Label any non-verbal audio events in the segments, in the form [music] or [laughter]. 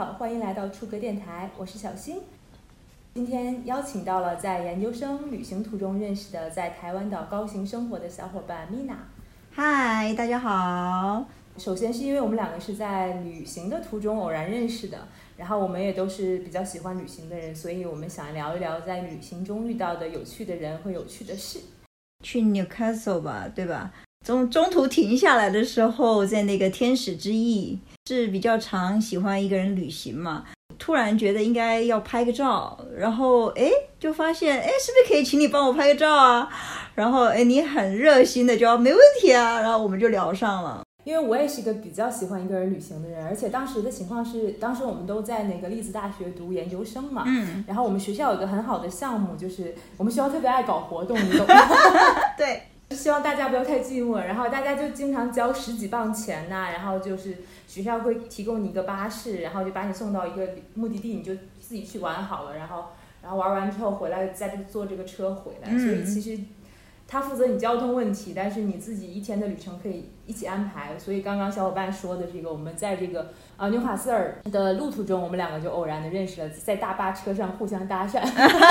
好，欢迎来到出格电台，我是小新。今天邀请到了在研究生旅行途中认识的在台湾岛高行生活的小伙伴 Mina。嗨，大家好。首先是因为我们两个是在旅行的途中偶然认识的，然后我们也都是比较喜欢旅行的人，所以我们想聊一聊在旅行中遇到的有趣的人和有趣的事。去 Newcastle 吧，对吧？中中途停下来的时候，在那个天使之翼是比较常喜欢一个人旅行嘛。突然觉得应该要拍个照，然后哎，就发现哎，是不是可以请你帮我拍个照啊？然后哎，你很热心的就要没问题啊，然后我们就聊上了。因为我也是一个比较喜欢一个人旅行的人，而且当时的情况是，当时我们都在那个利兹大学读研究生嘛，嗯，然后我们学校有个很好的项目，就是我们学校特别爱搞活动，你懂吗？[laughs] 对。希望大家不要太寂寞，然后大家就经常交十几磅钱呐，然后就是学校会提供你一个巴士，然后就把你送到一个目的地，你就自己去玩好了，然后然后玩完之后回来再坐这个车回来，所以其实他负责你交通问题，但是你自己一天的旅程可以一起安排。所以刚刚小伙伴说的这个，我们在这个。啊，纽卡斯尔的路途中，我们两个就偶然的认识了，在大巴车上互相搭讪。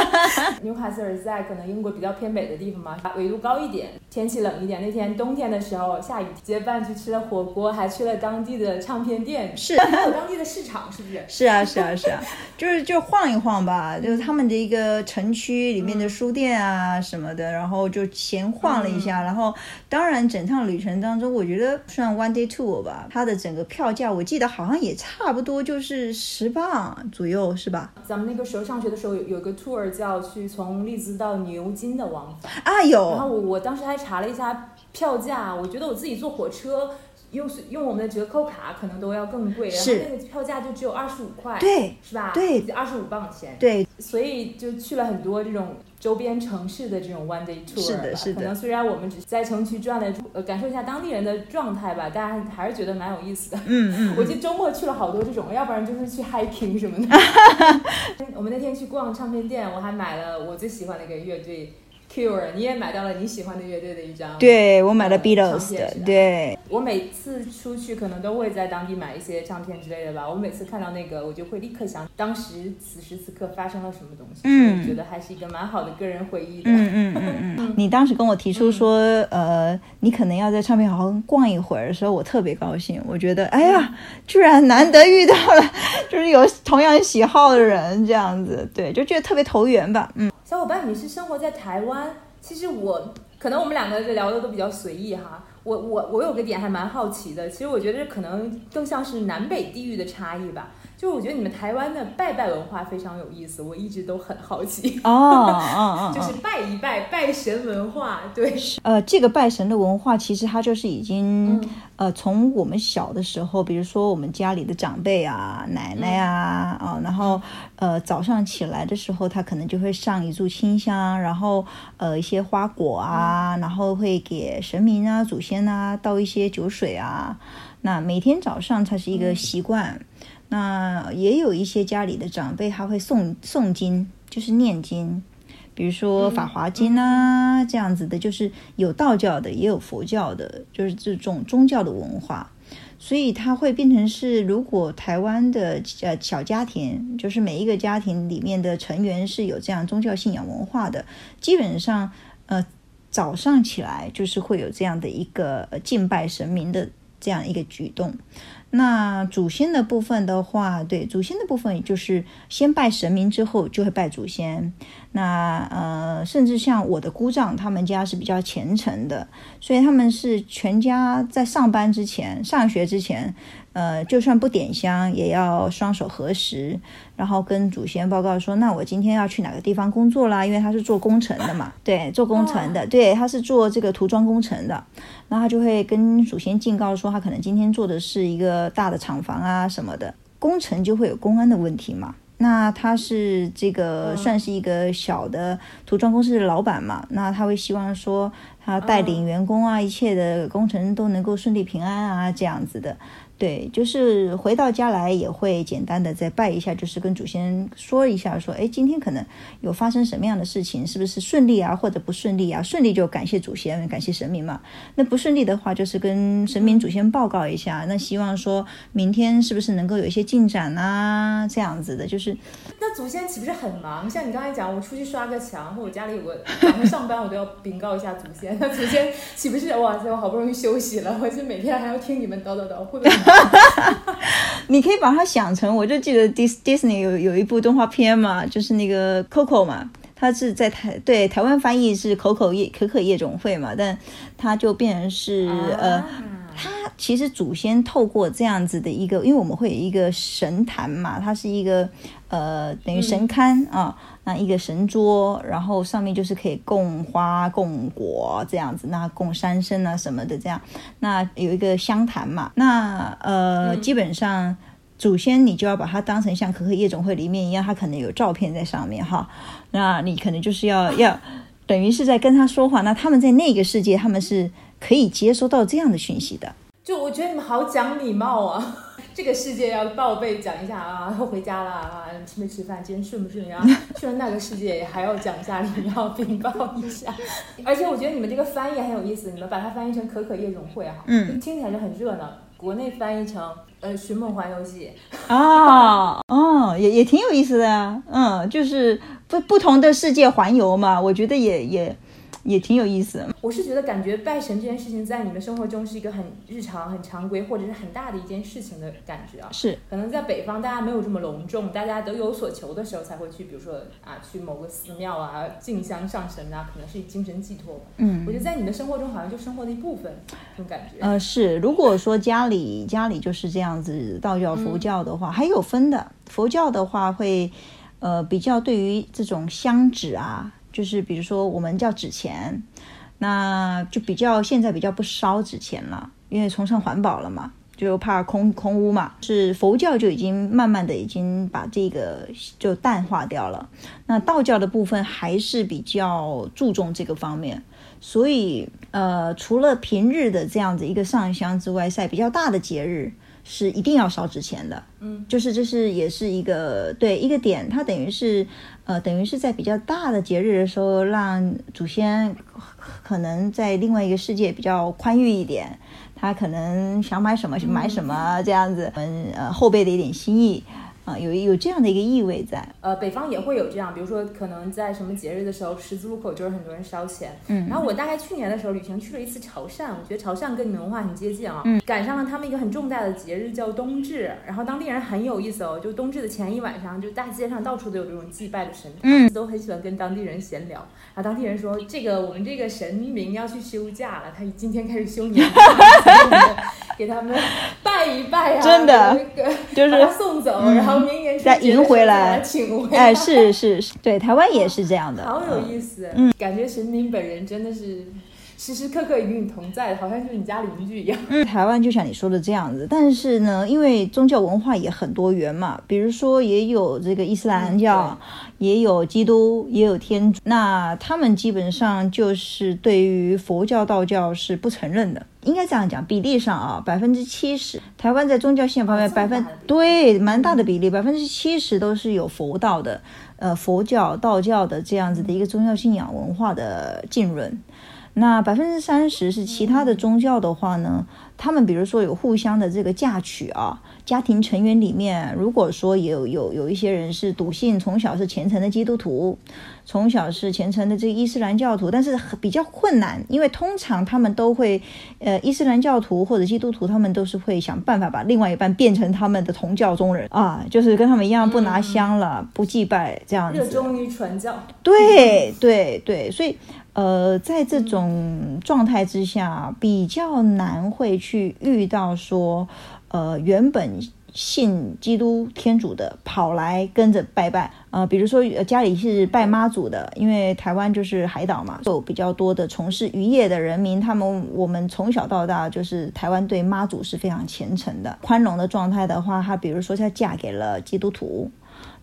[laughs] 纽卡斯尔在可能英国比较偏北的地方嘛，纬度高一点，天气冷一点。那天冬天的时候下雨，结伴去吃了火锅，还去了当地的唱片店，是还有当地的市场，是不是？[laughs] 是啊，是啊，是啊，就是就晃一晃吧，就是他们的一个城区里面的书店啊什么的，然后就闲晃了一下。然后当然整趟旅程当中，我觉得算 one day tour 吧，它的整个票价我记得好像。也差不多就是十磅左右，是吧？咱们那个时候上学的时候有有个 tour 叫去从利兹到牛津的往返啊，有。然后我我当时还查了一下票价，我觉得我自己坐火车用用我们的折扣卡可能都要更贵，然后那个票价就只有二十五块，对，是吧？对，二十五磅钱，对。所以就去了很多这种。周边城市的这种 one day tour，是的，是的。可能虽然我们只是在城区转了，呃，感受一下当地人的状态吧，大家还是觉得蛮有意思的。嗯嗯。[laughs] 我记得周末去了好多这种，要不然就是去 hiking 什么的。[laughs] 我们那天去逛唱片店，我还买了我最喜欢的一个乐队。Cure，你也买到了你喜欢的乐队的一张，对我买了 Beatles 的，对。我每次出去可能都会在当地买一些唱片之类的吧。我每次看到那个，我就会立刻想当时此时此刻发生了什么东西。嗯，觉得还是一个蛮好的个人回忆的。嗯嗯嗯嗯。[laughs] 你当时跟我提出说，呃，你可能要在唱片行逛一会儿的时候，我特别高兴。我觉得，哎呀，居然难得遇到了，就是有同样喜好的人这样子，对，就觉得特别投缘吧。嗯。小伙伴，你是生活在台湾？其实我可能我们两个聊的都比较随意哈。我我我有个点还蛮好奇的，其实我觉得可能更像是南北地域的差异吧。就我觉得你们台湾的拜拜文化非常有意思，我一直都很好奇。哦哦 [laughs] 哦，就是拜一拜拜神文化，对，呃，这个拜神的文化其实它就是已经呃从我们小的时候，比如说我们家里的长辈啊、奶奶啊啊，然后呃早上起来的时候，他可能就会上一炷清香，然后呃一些花果啊，然后会给神明啊、祖先啊倒一些酒水啊，那每天早上它是一个习惯。那也有一些家里的长辈，他会诵诵经，就是念经，比如说《法华经》啊这样子的，就是有道教的，也有佛教的，就是这种宗教的文化。所以它会变成是，如果台湾的呃小家庭，就是每一个家庭里面的成员是有这样宗教信仰文化的，基本上呃早上起来就是会有这样的一个敬拜神明的这样一个举动。那祖先的部分的话，对祖先的部分，就是先拜神明之后就会拜祖先。那呃，甚至像我的姑丈，他们家是比较虔诚的，所以他们是全家在上班之前、上学之前。呃，就算不点香，也要双手合十，然后跟祖先报告说：“那我今天要去哪个地方工作啦？”因为他是做工程的嘛，对，做工程的，对，他是做这个涂装工程的，那他就会跟祖先警告说，他可能今天做的是一个大的厂房啊什么的，工程就会有公安的问题嘛。那他是这个算是一个小的涂装公司的老板嘛，那他会希望说他带领员工啊，一切的工程都能够顺利平安啊，这样子的。对，就是回到家来也会简单的再拜一下，就是跟祖先说一下，说，哎，今天可能有发生什么样的事情，是不是顺利啊，或者不顺利啊？顺利就感谢祖先，感谢神明嘛。那不顺利的话，就是跟神明祖先报告一下，那希望说明天是不是能够有一些进展啊？这样子的，就是。那祖先岂不是很忙？像你刚才讲，我出去刷个墙，或我家里有个早上上班，我都要禀告一下祖先。那祖先岂不是哇塞，我好不容易休息了，我就每天还要听你们叨叨叨，会不会？[laughs] 你可以把它想成，我就记得 Dis Disney 有有一部动画片嘛，就是那个 Coco 嘛，它是在台对台湾翻译是可口夜可可夜总会嘛，但它就变成是呃，它其实祖先透过这样子的一个，因为我们会有一个神坛嘛，它是一个呃等于神龛啊。那一个神桌，然后上面就是可以供花、供果这样子，那供山参啊什么的这样。那有一个香坛嘛，那呃，基本上祖先你就要把它当成像可可夜总会里面一样，它可能有照片在上面哈。那你可能就是要要等于是在跟他说话。那他们在那个世界，他们是可以接收到这样的讯息的。就我觉得你们好讲礼貌啊。这个世界要报备讲一下啊，回家了啊，吃没吃饭，今天顺不顺利啊？去了那个世界还要讲一下，你要禀报一下。[laughs] 而且我觉得你们这个翻译很有意思，你们把它翻译成可可夜总会哈，嗯，听起来就很热闹。国内翻译成呃寻梦环游记啊，哦，也也挺有意思的啊，嗯，就是不不同的世界环游嘛，我觉得也也。也挺有意思。我是觉得，感觉拜神这件事情在你们生活中是一个很日常、很常规，或者是很大的一件事情的感觉啊。是，可能在北方大家没有这么隆重，大家都有所求的时候才会去，比如说啊，去某个寺庙啊，敬香上神啊，可能是精神寄托。嗯，我觉得在你们生活中好像就生活的一部分，这种感觉。呃，是。如果说家里家里就是这样子，道教、佛教的话，还有分的。佛教的话会，呃，比较对于这种香纸啊。就是比如说，我们叫纸钱，那就比较现在比较不烧纸钱了，因为崇尚环保了嘛，就怕空空污嘛。是佛教就已经慢慢的已经把这个就淡化掉了。那道教的部分还是比较注重这个方面，所以呃，除了平日的这样子一个上香之外，在比较大的节日。是一定要烧纸钱的，嗯，就是这是也是一个对一个点，它等于是，呃，等于是在比较大的节日的时候，让祖先可能在另外一个世界比较宽裕一点，他可能想买什么就买什么这样子，嗯呃后辈的一点心意。啊，有有这样的一个意味在，呃，北方也会有这样，比如说可能在什么节日的时候，十字路口就是很多人烧钱。嗯，然后我大概去年的时候旅行去了一次潮汕，我觉得潮汕跟你们文化很接近啊。嗯，赶上了他们一个很重大的节日叫冬至，然后当地人很有意思哦，就冬至的前一晚上，就大街上到处都有这种祭拜的神，嗯，都很喜欢跟当地人闲聊。然后当地人说，这个我们这个神明要去休假了，他今天开始休年，[laughs] 给他们 [laughs] 拜一拜啊，真的，就是送走，然后明年。再迎回来，哎，是是是，对，台湾也是这样的，好有意思，嗯，感觉神明本人真的是时时刻刻与你同在，好像就是你家邻居一样。嗯，台湾就像你说的这样子，但是呢，因为宗教文化也很多元嘛，比如说也有这个伊斯兰教，也有基督，也有天主，那他们基本上就是对于佛教、道教是不承认的。应该这样讲，比例上啊，百分之七十，台湾在宗教信仰方面，百分对蛮大的比例，百分之七十都是有佛道的，呃，佛教、道教的这样子的一个宗教信仰文化的浸润。那百分之三十是其他的宗教的话呢，他们比如说有互相的这个嫁娶啊，家庭成员里面，如果说有有有一些人是笃信，从小是虔诚的基督徒。从小是虔诚的这个伊斯兰教徒，但是比较困难，因为通常他们都会，呃，伊斯兰教徒或者基督徒，他们都是会想办法把另外一半变成他们的同教中人啊，就是跟他们一样不拿香了，不祭拜这样子。热衷于传教。对对对，所以呃，在这种状态之下，比较难会去遇到说，呃，原本。信基督天主的跑来跟着拜拜呃，比如说家里是拜妈祖的，因为台湾就是海岛嘛，有比较多的从事渔业的人民，他们我们从小到大就是台湾对妈祖是非常虔诚的、宽容的状态的话，他比如说他嫁给了基督徒，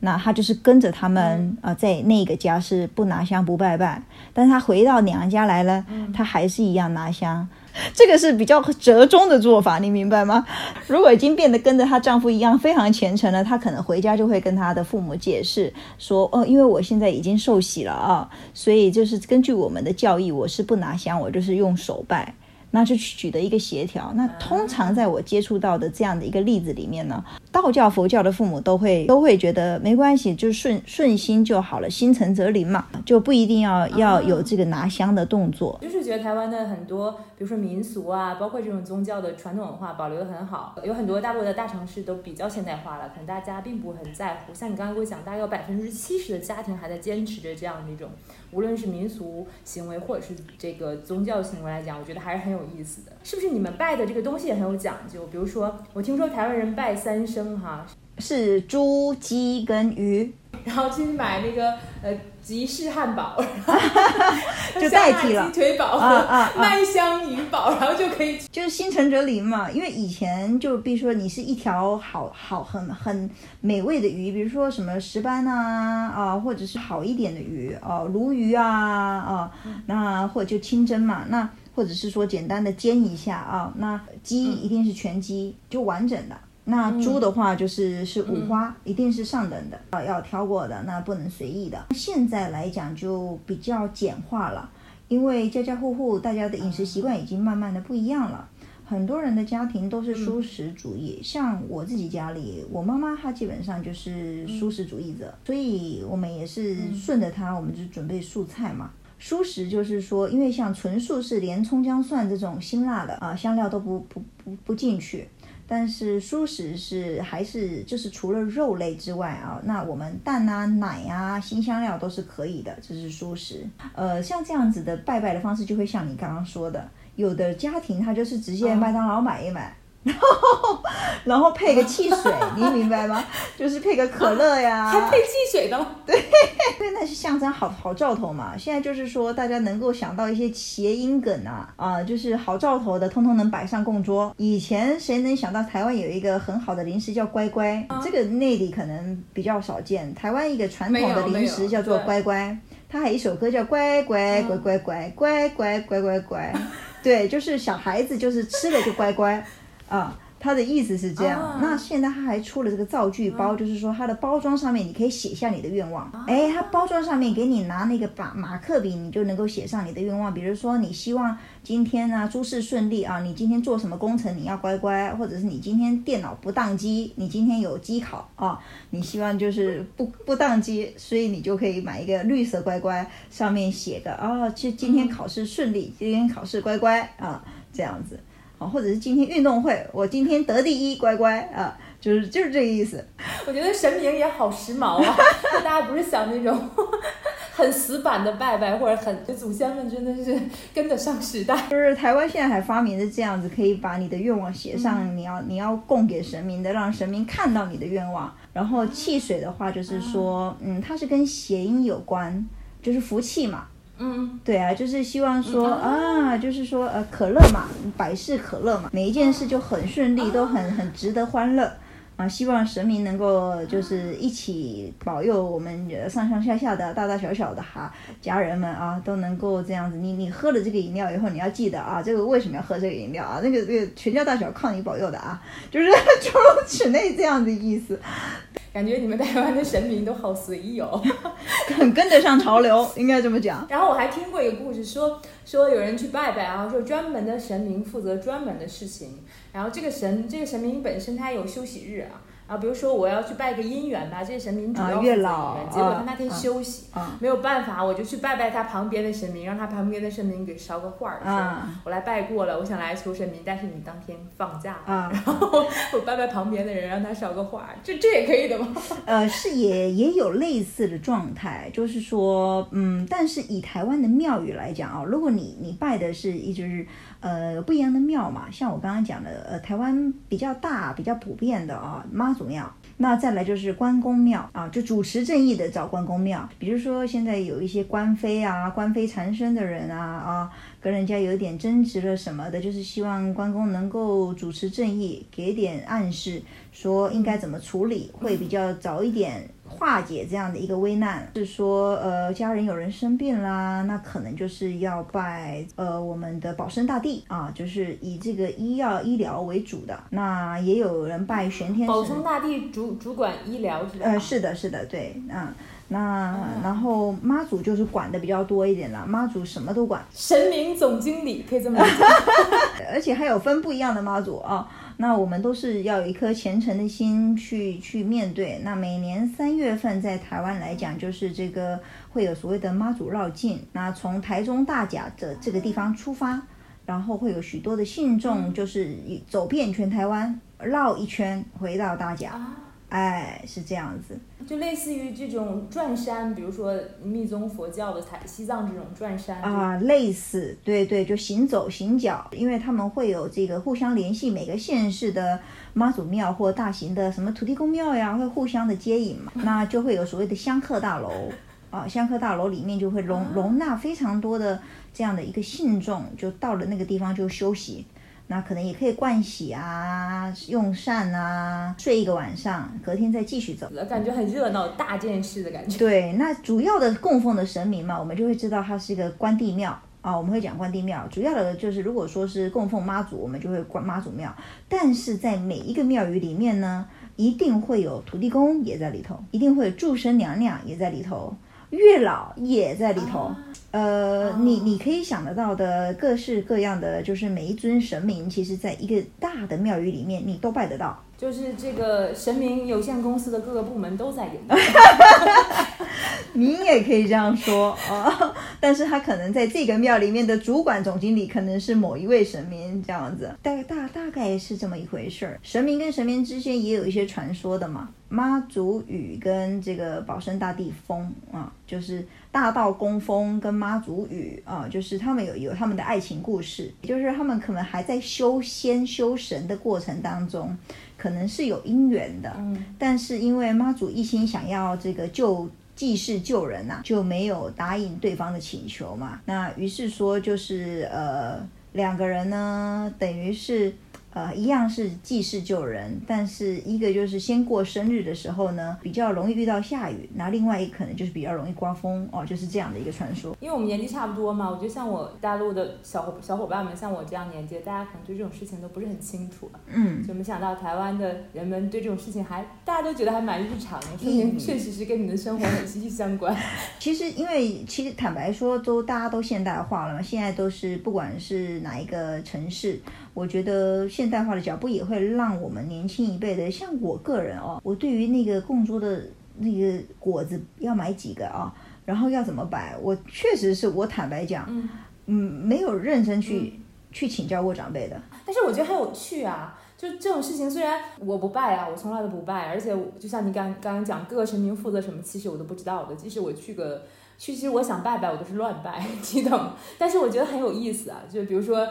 那他就是跟着他们啊，在那个家是不拿香不拜拜，但是他回到娘家来了，他还是一样拿香。[laughs] 这个是比较折中的做法，你明白吗？如果已经变得跟着她丈夫一样非常虔诚了，她可能回家就会跟她的父母解释说：“哦，因为我现在已经受洗了啊，所以就是根据我们的教义，我是不拿香，我就是用手拜。”那就取得一个协调。那通常在我接触到的这样的一个例子里面呢，道教、佛教的父母都会都会觉得没关系，就顺顺心就好了，心诚则灵嘛，就不一定要要有这个拿香的动作。就是觉得台湾的很多，比如说民俗啊，包括这种宗教的传统文化保留的很好。有很多大陆的大城市都比较现代化了，可能大家并不很在乎。像你刚刚给我讲，大概有百分之七十的家庭还在坚持着这样的一种，无论是民俗行为或者是这个宗教行为来讲，我觉得还是很有。意思的，是不是你们拜的这个东西也很有讲究？比如说，我听说台湾人拜三牲哈，是猪、鸡跟鱼，然后去买那个呃吉士汉堡，[laughs] 就代替了鸡腿堡和麦香鱼堡，[laughs] 然后就可以就是心诚则灵嘛。因为以前就比如说你是一条好好很很美味的鱼，比如说什么石斑啊啊，或者是好一点的鱼哦，鲈鱼啊啊，那或者就清蒸嘛那。或者是说简单的煎一下啊，那鸡一定是全鸡，就完整的。那猪的话就是是五花，一定是上等的，要要挑过的，那不能随意的。现在来讲就比较简化了，因为家家户户大家的饮食习惯已经慢慢的不一样了，很多人的家庭都是素食主义。像我自己家里，我妈妈她基本上就是素食主义者，所以我们也是顺着她，我们就准备素菜嘛。蔬食就是说，因为像纯素是连葱姜蒜这种辛辣的啊香料都不不不不进去，但是蔬食是还是就是除了肉类之外啊，那我们蛋啊奶啊新香料都是可以的，这是蔬食。呃，像这样子的拜拜的方式，就会像你刚刚说的，有的家庭他就是直接麦当劳买一买。然后，然后配个汽水，你明白吗？[laughs] 就是配个可乐呀，还配汽水的。对，因为那是象征好好兆头嘛。现在就是说，大家能够想到一些谐音梗啊，啊，就是好兆头的，通通能摆上供桌。以前谁能想到台湾有一个很好的零食叫乖乖？这个内地可能比较少见。台湾一个传统的零食叫做乖乖，它还有一首歌叫乖乖乖乖乖乖乖乖乖乖。[laughs] 对，就是小孩子就是吃了就乖乖。啊，他的意思是这样。那现在他还出了这个造句包，就是说它的包装上面你可以写下你的愿望。哎，它包装上面给你拿那个把马克笔，你就能够写上你的愿望。比如说你希望今天呢诸事顺利啊，你今天做什么工程你要乖乖，或者是你今天电脑不宕机，你今天有机考啊，你希望就是不不宕机，所以你就可以买一个绿色乖乖，上面写个啊，今今天考试顺利，今天考试乖乖啊，这样子。啊，或者是今天运动会，我今天得第一，乖乖啊，就是就是这个意思。我觉得神明也好时髦啊，[laughs] 大家不是想那种 [laughs] 很死板的拜拜，或者很祖先们真的是跟得上时代。就是台湾现在还发明的这样子，可以把你的愿望写上，你要你要供给神明的，让神明看到你的愿望。然后汽水的话，就是说，嗯，它是跟谐音有关，就是福气嘛。嗯，对啊，就是希望说啊，就是说呃，可乐嘛，百事可乐嘛，每一件事就很顺利，都很很值得欢乐啊。希望神明能够就是一起保佑我们上上下下的大大小小的哈家人们啊，都能够这样子。你你喝了这个饮料以后，你要记得啊，这个为什么要喝这个饮料啊？那个那个全家大小靠你保佑的啊，就是 [laughs] 诸如此类这样的意思。感觉你们台湾的神明都好随意哦，[laughs] 很跟得上潮流，[laughs] 应该这么讲。然后我还听过一个故事，说说有人去拜拜啊，说专门的神明负责专门的事情，然后这个神这个神明本身他有休息日啊。啊，比如说我要去拜个姻缘吧，这些神明主要负责姻缘，结果他那天休息，没有办法，我就去拜拜他旁边的神明，让他旁边的神明给捎个话儿，说我来拜过了，我想来求神明，但是你当天放假，然后我拜拜旁边的人，让他捎个话儿，这这也可以的吗？[laughs] 呃，是也也有类似的状态，就是说，嗯，但是以台湾的庙宇来讲啊，如果你你拜的是一直。呃，不一样的庙嘛，像我刚刚讲的，呃，台湾比较大、比较普遍的啊，妈祖庙。那再来就是关公庙啊，就主持正义的找关公庙。比如说现在有一些官非啊、官非缠身的人啊啊，跟人家有点争执了什么的，就是希望关公能够主持正义，给点暗示，说应该怎么处理，会比较早一点。化解这样的一个危难，是说呃家人有人生病啦，那可能就是要拜呃我们的保生大帝啊，就是以这个医药医疗为主的。那也有人拜玄天保生大帝主主管医疗是吧？呃，是的，是的，对，嗯。那然后妈祖就是管的比较多一点了，妈祖什么都管，神明总经理可以这么讲，[laughs] 而且还有分不一样的妈祖啊。那我们都是要有一颗虔诚的心去去面对。那每年三月份在台湾来讲，就是这个会有所谓的妈祖绕境。那从台中大甲的这个地方出发，然后会有许多的信众，就是走遍全台湾绕一圈回到大甲。哎，是这样子，就类似于这种转山，比如说密宗佛教的台西藏这种转山啊，类似，对对，就行走行脚，因为他们会有这个互相联系，每个县市的妈祖庙或大型的什么土地公庙呀，会互相的接引嘛，[laughs] 那就会有所谓的香客大楼啊，香客大楼里面就会容容纳非常多的这样的一个信众，就到了那个地方就休息。那可能也可以盥洗啊，用膳啊，睡一个晚上，隔天再继续走，感觉很热闹，大件事的感觉。对，那主要的供奉的神明嘛，我们就会知道它是一个关帝庙啊，我们会讲关帝庙。主要的就是如果说是供奉妈祖，我们就会关妈祖庙。但是在每一个庙宇里面呢，一定会有土地公也在里头，一定会有祝生娘娘也在里头。月老也在里头，呃，你你可以想得到的各式各样的，就是每一尊神明，其实在一个大的庙宇里面，你都拜得到。就是这个神明有限公司的各个部门都在里面。[laughs] [laughs] 你也可以这样说啊，但是他可能在这个庙里面的主管总经理可能是某一位神明这样子，大大大概是这么一回事儿。神明跟神明之间也有一些传说的嘛。妈祖雨跟这个保生大帝风啊，就是大道公风跟妈祖雨啊，就是他们有有他们的爱情故事，就是他们可能还在修仙修神的过程当中，可能是有姻缘的，嗯，但是因为妈祖一心想要这个救济世救人呐，就没有答应对方的请求嘛，那于是说就是呃两个人呢，等于是。呃，一样是济世救人，但是一个就是先过生日的时候呢，比较容易遇到下雨，那另外一可能就是比较容易刮风哦，就是这样的一个传说。因为我们年纪差不多嘛，我觉得像我大陆的小伙小伙伴们，像我这样年纪，大家可能对这种事情都不是很清楚。嗯，就没想到台湾的人们对这种事情还大家都觉得还蛮日常的，说明确实是跟你的生活很息息相关。[laughs] 其实，因为其实坦白说，都大家都现代化了嘛，现在都是不管是哪一个城市。我觉得现代化的脚步也会让我们年轻一辈的，像我个人哦，我对于那个供桌的那个果子要买几个啊，然后要怎么摆，我确实是我坦白讲，嗯，没有认真去去请教过长辈的。但是我觉得很有趣啊，就这种事情，虽然我不拜啊，我从来都不拜，而且就像你刚刚刚讲各个神明负责什么，其实我都不知道的。即使我去个去，其实我想拜拜，我都是乱拜，[laughs] 你懂？但是我觉得很有意思啊，就比如说。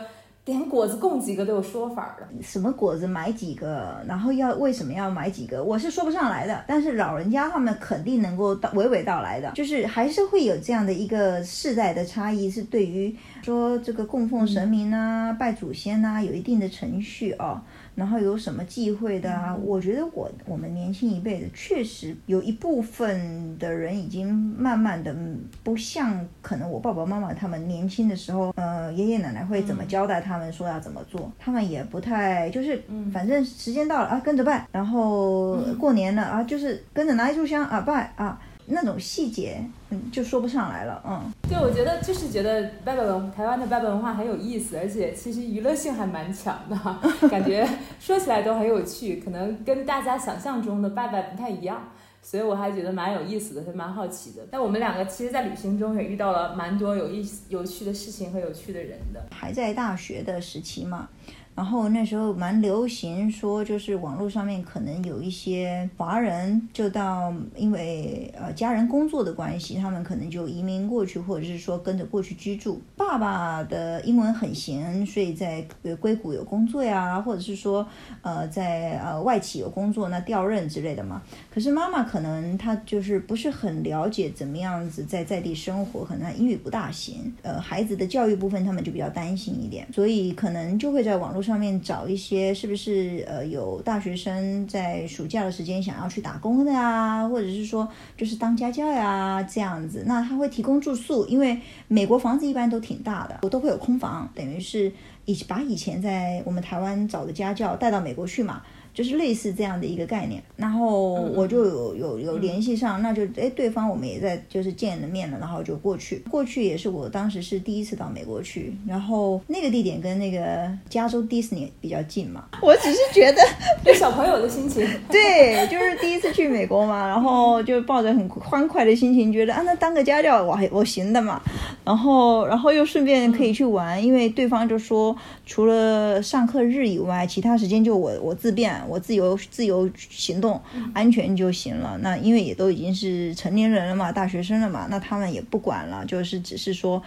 连果子供几个都有说法的，什么果子买几个，然后要为什么要买几个，我是说不上来的。但是老人家他们肯定能够娓娓道来的，就是还是会有这样的一个世代的差异，是对于说这个供奉神明啊、拜祖先啊，有一定的程序哦。然后有什么忌讳的啊？我觉得我我们年轻一辈的确实有一部分的人已经慢慢的不像可能我爸爸妈妈他们年轻的时候，呃，爷爷奶奶会怎么交代他们说要怎么做，他们也不太就是，反正时间到了啊跟着拜，然后过年了啊就是跟着拿一炷香啊拜啊。那种细节，嗯，就说不上来了，嗯。对，我觉得就是觉得拜拜文台湾的拜拜文化很有意思，而且其实娱乐性还蛮强的，[laughs] 感觉说起来都很有趣，可能跟大家想象中的拜拜不太一样，所以我还觉得蛮有意思的，还蛮好奇的。但我们两个其实，在旅行中也遇到了蛮多有意思、有趣的事情和有趣的人的。还在大学的时期嘛。然后那时候蛮流行说，就是网络上面可能有一些华人就到，因为呃家人工作的关系，他们可能就移民过去，或者是说跟着过去居住。爸爸的英文很行，所以在硅谷有工作呀，或者是说呃在呃外企有工作，那调任之类的嘛。可是妈妈可能她就是不是很了解怎么样子在在地生活，可能英语不大行。呃，孩子的教育部分他们就比较担心一点，所以可能就会在网络。上面找一些是不是呃有大学生在暑假的时间想要去打工的呀，或者是说就是当家教呀这样子。那他会提供住宿，因为美国房子一般都挺大的，我都会有空房，等于是以把以前在我们台湾找的家教带到美国去嘛。就是类似这样的一个概念，然后我就有有有联系上，那就哎，对方我们也在就是见了面了，然后就过去。过去也是我当时是第一次到美国去，然后那个地点跟那个加州迪士尼比较近嘛。我只是觉得，[laughs] 对 [laughs] 小朋友的心情，[laughs] 对，就是第一次去美国嘛，然后就抱着很欢快的心情，觉得啊，那当个家教我还我行的嘛。然后然后又顺便可以去玩，因为对方就说除了上课日以外，其他时间就我我自便。我自由自由行动，安全就行了。那因为也都已经是成年人了嘛，大学生了嘛，那他们也不管了，就是只是说。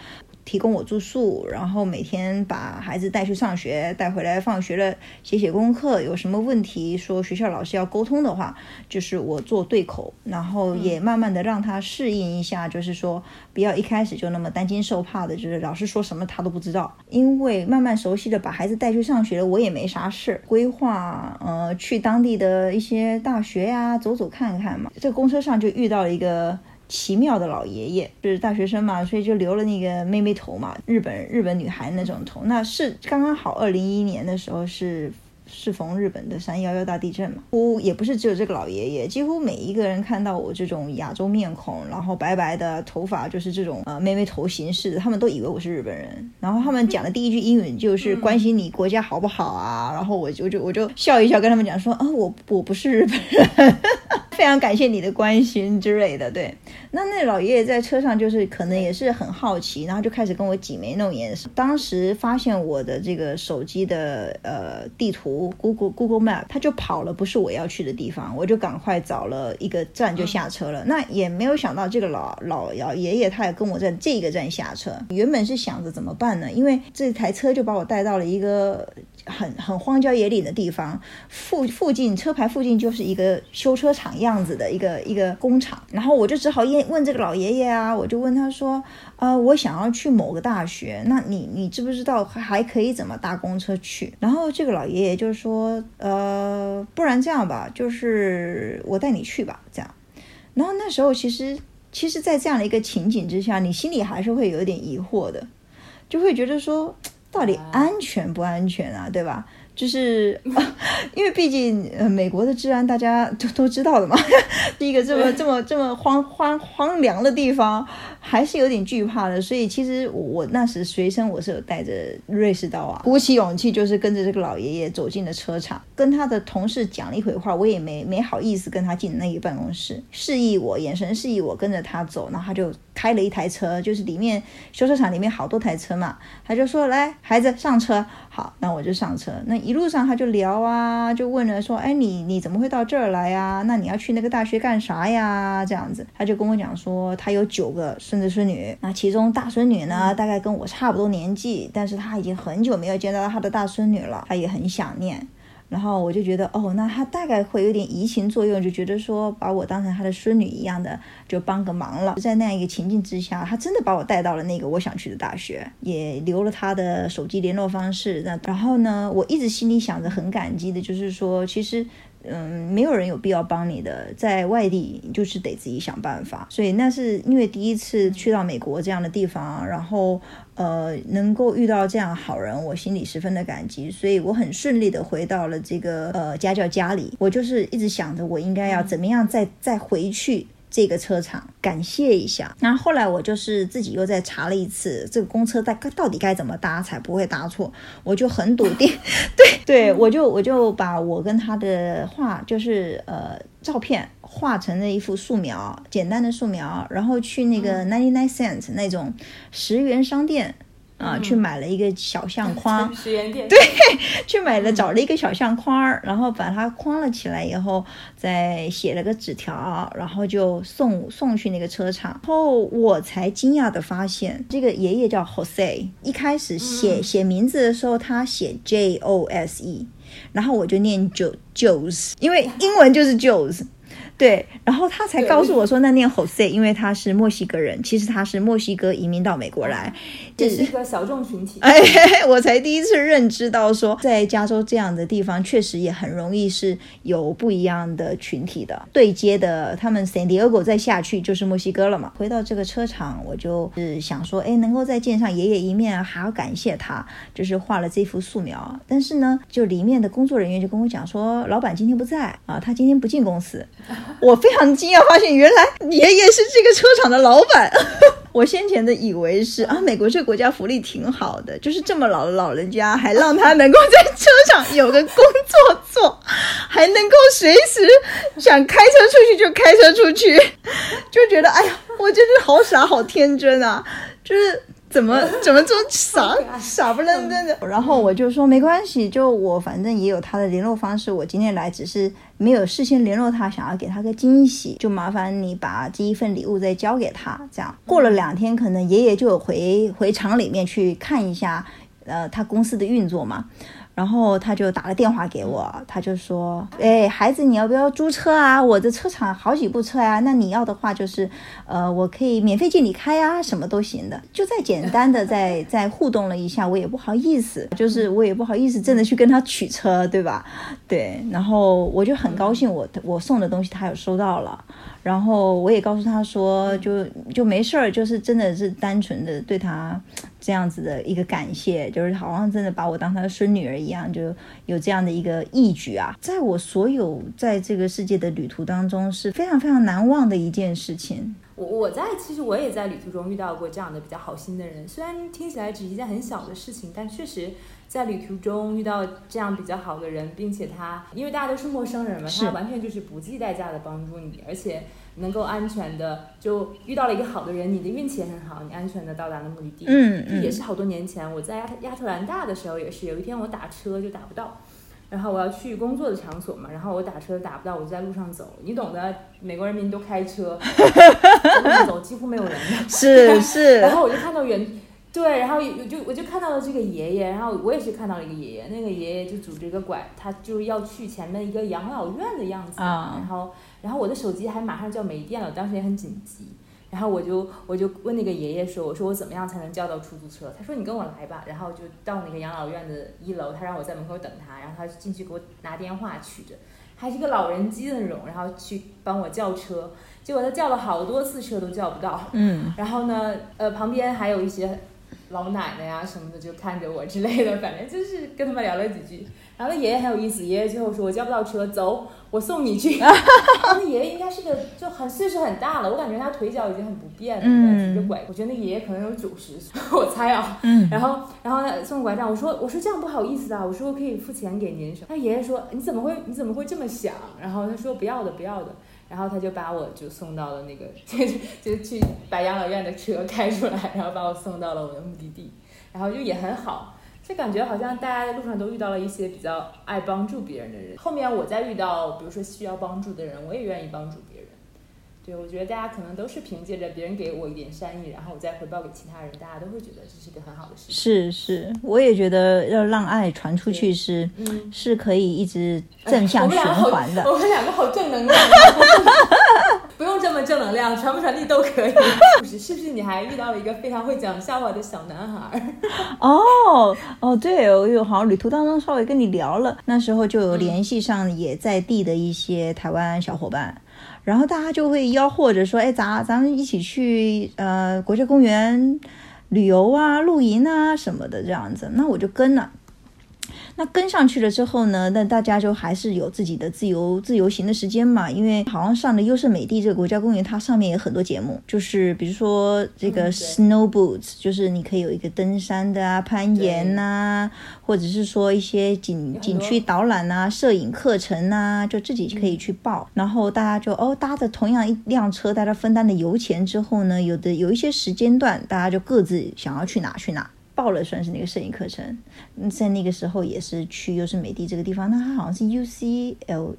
提供我住宿，然后每天把孩子带去上学，带回来放学了写写功课。有什么问题说学校老师要沟通的话，就是我做对口，然后也慢慢的让他适应一下，就是说不要一开始就那么担惊受怕的，就是老师说什么他都不知道。因为慢慢熟悉的把孩子带去上学了，我也没啥事，规划呃去当地的一些大学呀走走看看嘛。在公车上就遇到了一个。奇妙的老爷爷，就是大学生嘛，所以就留了那个妹妹头嘛，日本日本女孩那种头。那是刚刚好，二零一一年的时候是。适逢日本的三幺幺大地震嘛，乎也不是只有这个老爷爷，几乎每一个人看到我这种亚洲面孔，然后白白的头发，就是这种呃妹妹头形式，他们都以为我是日本人。然后他们讲的第一句英语就是关心你国家好不好啊，然后我就就我就笑一笑，跟他们讲说啊，我我不是日本人，[laughs] 非常感谢你的关心之类的。对，那那老爷爷在车上就是可能也是很好奇，然后就开始跟我挤眉弄眼。当时发现我的这个手机的呃地图。Google Google Map，他就跑了，不是我要去的地方，我就赶快找了一个站就下车了。那也没有想到这个老老老爷爷他也跟我在这个站下车。原本是想着怎么办呢？因为这台车就把我带到了一个。很很荒郊野岭的地方，附附近车牌附近就是一个修车厂样子的一个一个工厂，然后我就只好问问这个老爷爷啊，我就问他说，呃，我想要去某个大学，那你你知不知道还可以怎么搭公车去？然后这个老爷爷就说，呃，不然这样吧，就是我带你去吧，这样。然后那时候其实其实，在这样的一个情景之下，你心里还是会有点疑惑的，就会觉得说。到底安全不安全啊？对吧？就是 [laughs] 因为毕竟呃，美国的治安大家都都知道的嘛，[laughs] 是一个这么这么这么荒荒荒凉的地方。还是有点惧怕的，所以其实我那时随身我是有带着瑞士刀啊，鼓起勇气就是跟着这个老爷爷走进了车场，跟他的同事讲了一会话，我也没没好意思跟他进那个办公室，示意我眼神示意我跟着他走，然后他就开了一台车，就是里面修车厂里面好多台车嘛，他就说来孩子上车，好，那我就上车，那一路上他就聊啊，就问了说，哎你你怎么会到这儿来呀？那你要去那个大学干啥呀？这样子，他就跟我讲说他有九个。孙子孙女，那其中大孙女呢，大概跟我差不多年纪，但是他已经很久没有见到他的大孙女了，他也很想念。然后我就觉得，哦，那他大概会有点移情作用，就觉得说把我当成他的孙女一样的，就帮个忙了。在那样一个情境之下，他真的把我带到了那个我想去的大学，也留了他的手机联络方式。那然后呢，我一直心里想着很感激的，就是说，其实。嗯，没有人有必要帮你的，在外地就是得自己想办法。所以那是因为第一次去到美国这样的地方，然后呃能够遇到这样好人，我心里十分的感激。所以我很顺利的回到了这个呃家教家里。我就是一直想着我应该要怎么样再再回去。这个车厂感谢一下，然后后来我就是自己又再查了一次这个公车到到底该怎么搭才不会搭错，我就很笃定，[laughs] 对对，我就我就把我跟他的话就是呃照片画成了一幅素描，简单的素描，然后去那个 ninety nine cent 那种十元商店。啊，去买了一个小相框，十元店，对，[laughs] 去买了找了一个小相框然后把它框了起来以后，再写了个纸条，然后就送送去那个车厂。然后我才惊讶的发现，这个爷爷叫 Jose，一开始写写名字的时候他写 J O S E，然后我就念 Jo Jose，因为英文就是 Jose。对，然后他才告诉我说那念 Jose，因为他是墨西哥人，其实他是墨西哥移民到美国来，这是一个小众群体。[laughs] 哎，我才第一次认知到说，在加州这样的地方，确实也很容易是有不一样的群体的对接的。他们 San Diego 再下去就是墨西哥了嘛。回到这个车厂，我就是想说，哎，能够再见上爷爷一面，还要感谢他，就是画了这幅素描。但是呢，就里面的工作人员就跟我讲说，老板今天不在啊，他今天不进公司。我非常惊讶，发现原来爷爷是这个车厂的老板。[laughs] 我先前的以为是啊，美国这个国家福利挺好的，就是这么老的老人家还让他能够在车上有个工作做，还能够随时想开车出去就开车出去，就觉得哎呀，我真是好傻好天真啊，就是。怎么 [laughs] 怎么这么傻 [laughs] 傻不愣登的？然后我就说没关系，就我反正也有他的联络方式。我今天来只是没有事先联络他，想要给他个惊喜，就麻烦你把这一份礼物再交给他。这样过了两天，可能爷爷就回回厂里面去看一下，呃，他公司的运作嘛。然后他就打了电话给我，他就说：“哎，孩子，你要不要租车啊？我的车厂好几部车啊，那你要的话就是，呃，我可以免费借你开啊，什么都行的。”就再简单的再再互动了一下，我也不好意思，就是我也不好意思真的去跟他取车，对吧？对，然后我就很高兴，我我送的东西他有收到了。然后我也告诉他说，就就没事儿，就是真的是单纯的对他这样子的一个感谢，就是好像真的把我当他的孙女儿一样，就有这样的一个义举啊，在我所有在这个世界的旅途当中是非常非常难忘的一件事情。我我在其实我也在旅途中遇到过这样的比较好心的人，虽然听起来只是一件很小的事情，但确实。在旅途中遇到这样比较好的人，并且他因为大家都是陌生人嘛，他完全就是不计代价的帮助你，而且能够安全的就遇到了一个好的人，你的运气也很好，你安全的到达了目的地。嗯这也是好多年前我在亚亚特兰大的时候也是，有一天我打车就打不到，然后我要去工作的场所嘛，然后我打车打不到，我就在路上走，你懂得，美国人民都开车，路 [laughs] 上走几乎没有人的。是是。然后我就看到远。对，然后有就我就看到了这个爷爷，然后我也是看到了一个爷爷，那个爷爷就拄着一个拐，他就要去前面一个养老院的样子，然后然后我的手机还马上就要没电了，当时也很紧急，然后我就我就问那个爷爷说，我说我怎么样才能叫到出租车？他说你跟我来吧，然后就到那个养老院的一楼，他让我在门口等他，然后他进去给我拿电话取着，还是个老人机的那种，然后去帮我叫车，结果他叫了好多次车都叫不到，嗯，然后呢，呃，旁边还有一些。老奶奶呀什么的就看着我之类的，反正就是跟他们聊了几句。然后那爷爷很有意思，爷爷最后说：“我叫不到车，走，我送你去。[laughs] ”那爷爷应该是个就很岁数很大了，我感觉他腿脚已经很不便了，举着拐。我觉得那爷爷可能有九十岁，我猜啊。然后，然后送拐杖，我说：“我说这样不好意思啊，我说我可以付钱给您什么。”那爷爷说：“你怎么会你怎么会这么想？”然后他说：“不要的，不要的。”然后他就把我就送到了那个，[laughs] 就就去把养老院的车开出来，然后把我送到了我的目的地，然后就也很好，就感觉好像大家在路上都遇到了一些比较爱帮助别人的人。后面我再遇到，比如说需要帮助的人，我也愿意帮助。对，我觉得大家可能都是凭借着别人给我一点善意，然后我再回报给其他人，大家都会觉得这是一个很好的事情。是是，我也觉得要让爱传出去是，是可以一直正向循环的。[laughs] 我们两个好正能量，[laughs] 不用这么正能量，传不传递都可以。是 [laughs] 不是？是不是？你还遇到了一个非常会讲笑话的小男孩？哦哦，对，我有好像旅途当中稍微跟你聊了，那时候就有联系上也在地的一些台湾小伙伴。然后大家就会吆喝着说：“哎，咱咱们一起去呃国家公园旅游啊、露营啊什么的这样子。”那我就跟了。那跟上去了之后呢？那大家就还是有自己的自由自由行的时间嘛。因为好像上了优胜美地这个国家公园，它上面有很多节目，就是比如说这个 snow boots，就是你可以有一个登山的啊、攀岩呐，或者是说一些景景区导览呐、摄影课程呐，就自己可以去报。然后大家就哦搭着同样一辆车，大家分担的油钱之后呢，有的有一些时间段，大家就各自想要去哪去哪。报了算是那个摄影课程，在那个时候也是去优胜美地这个地方，那他好像是 UCLA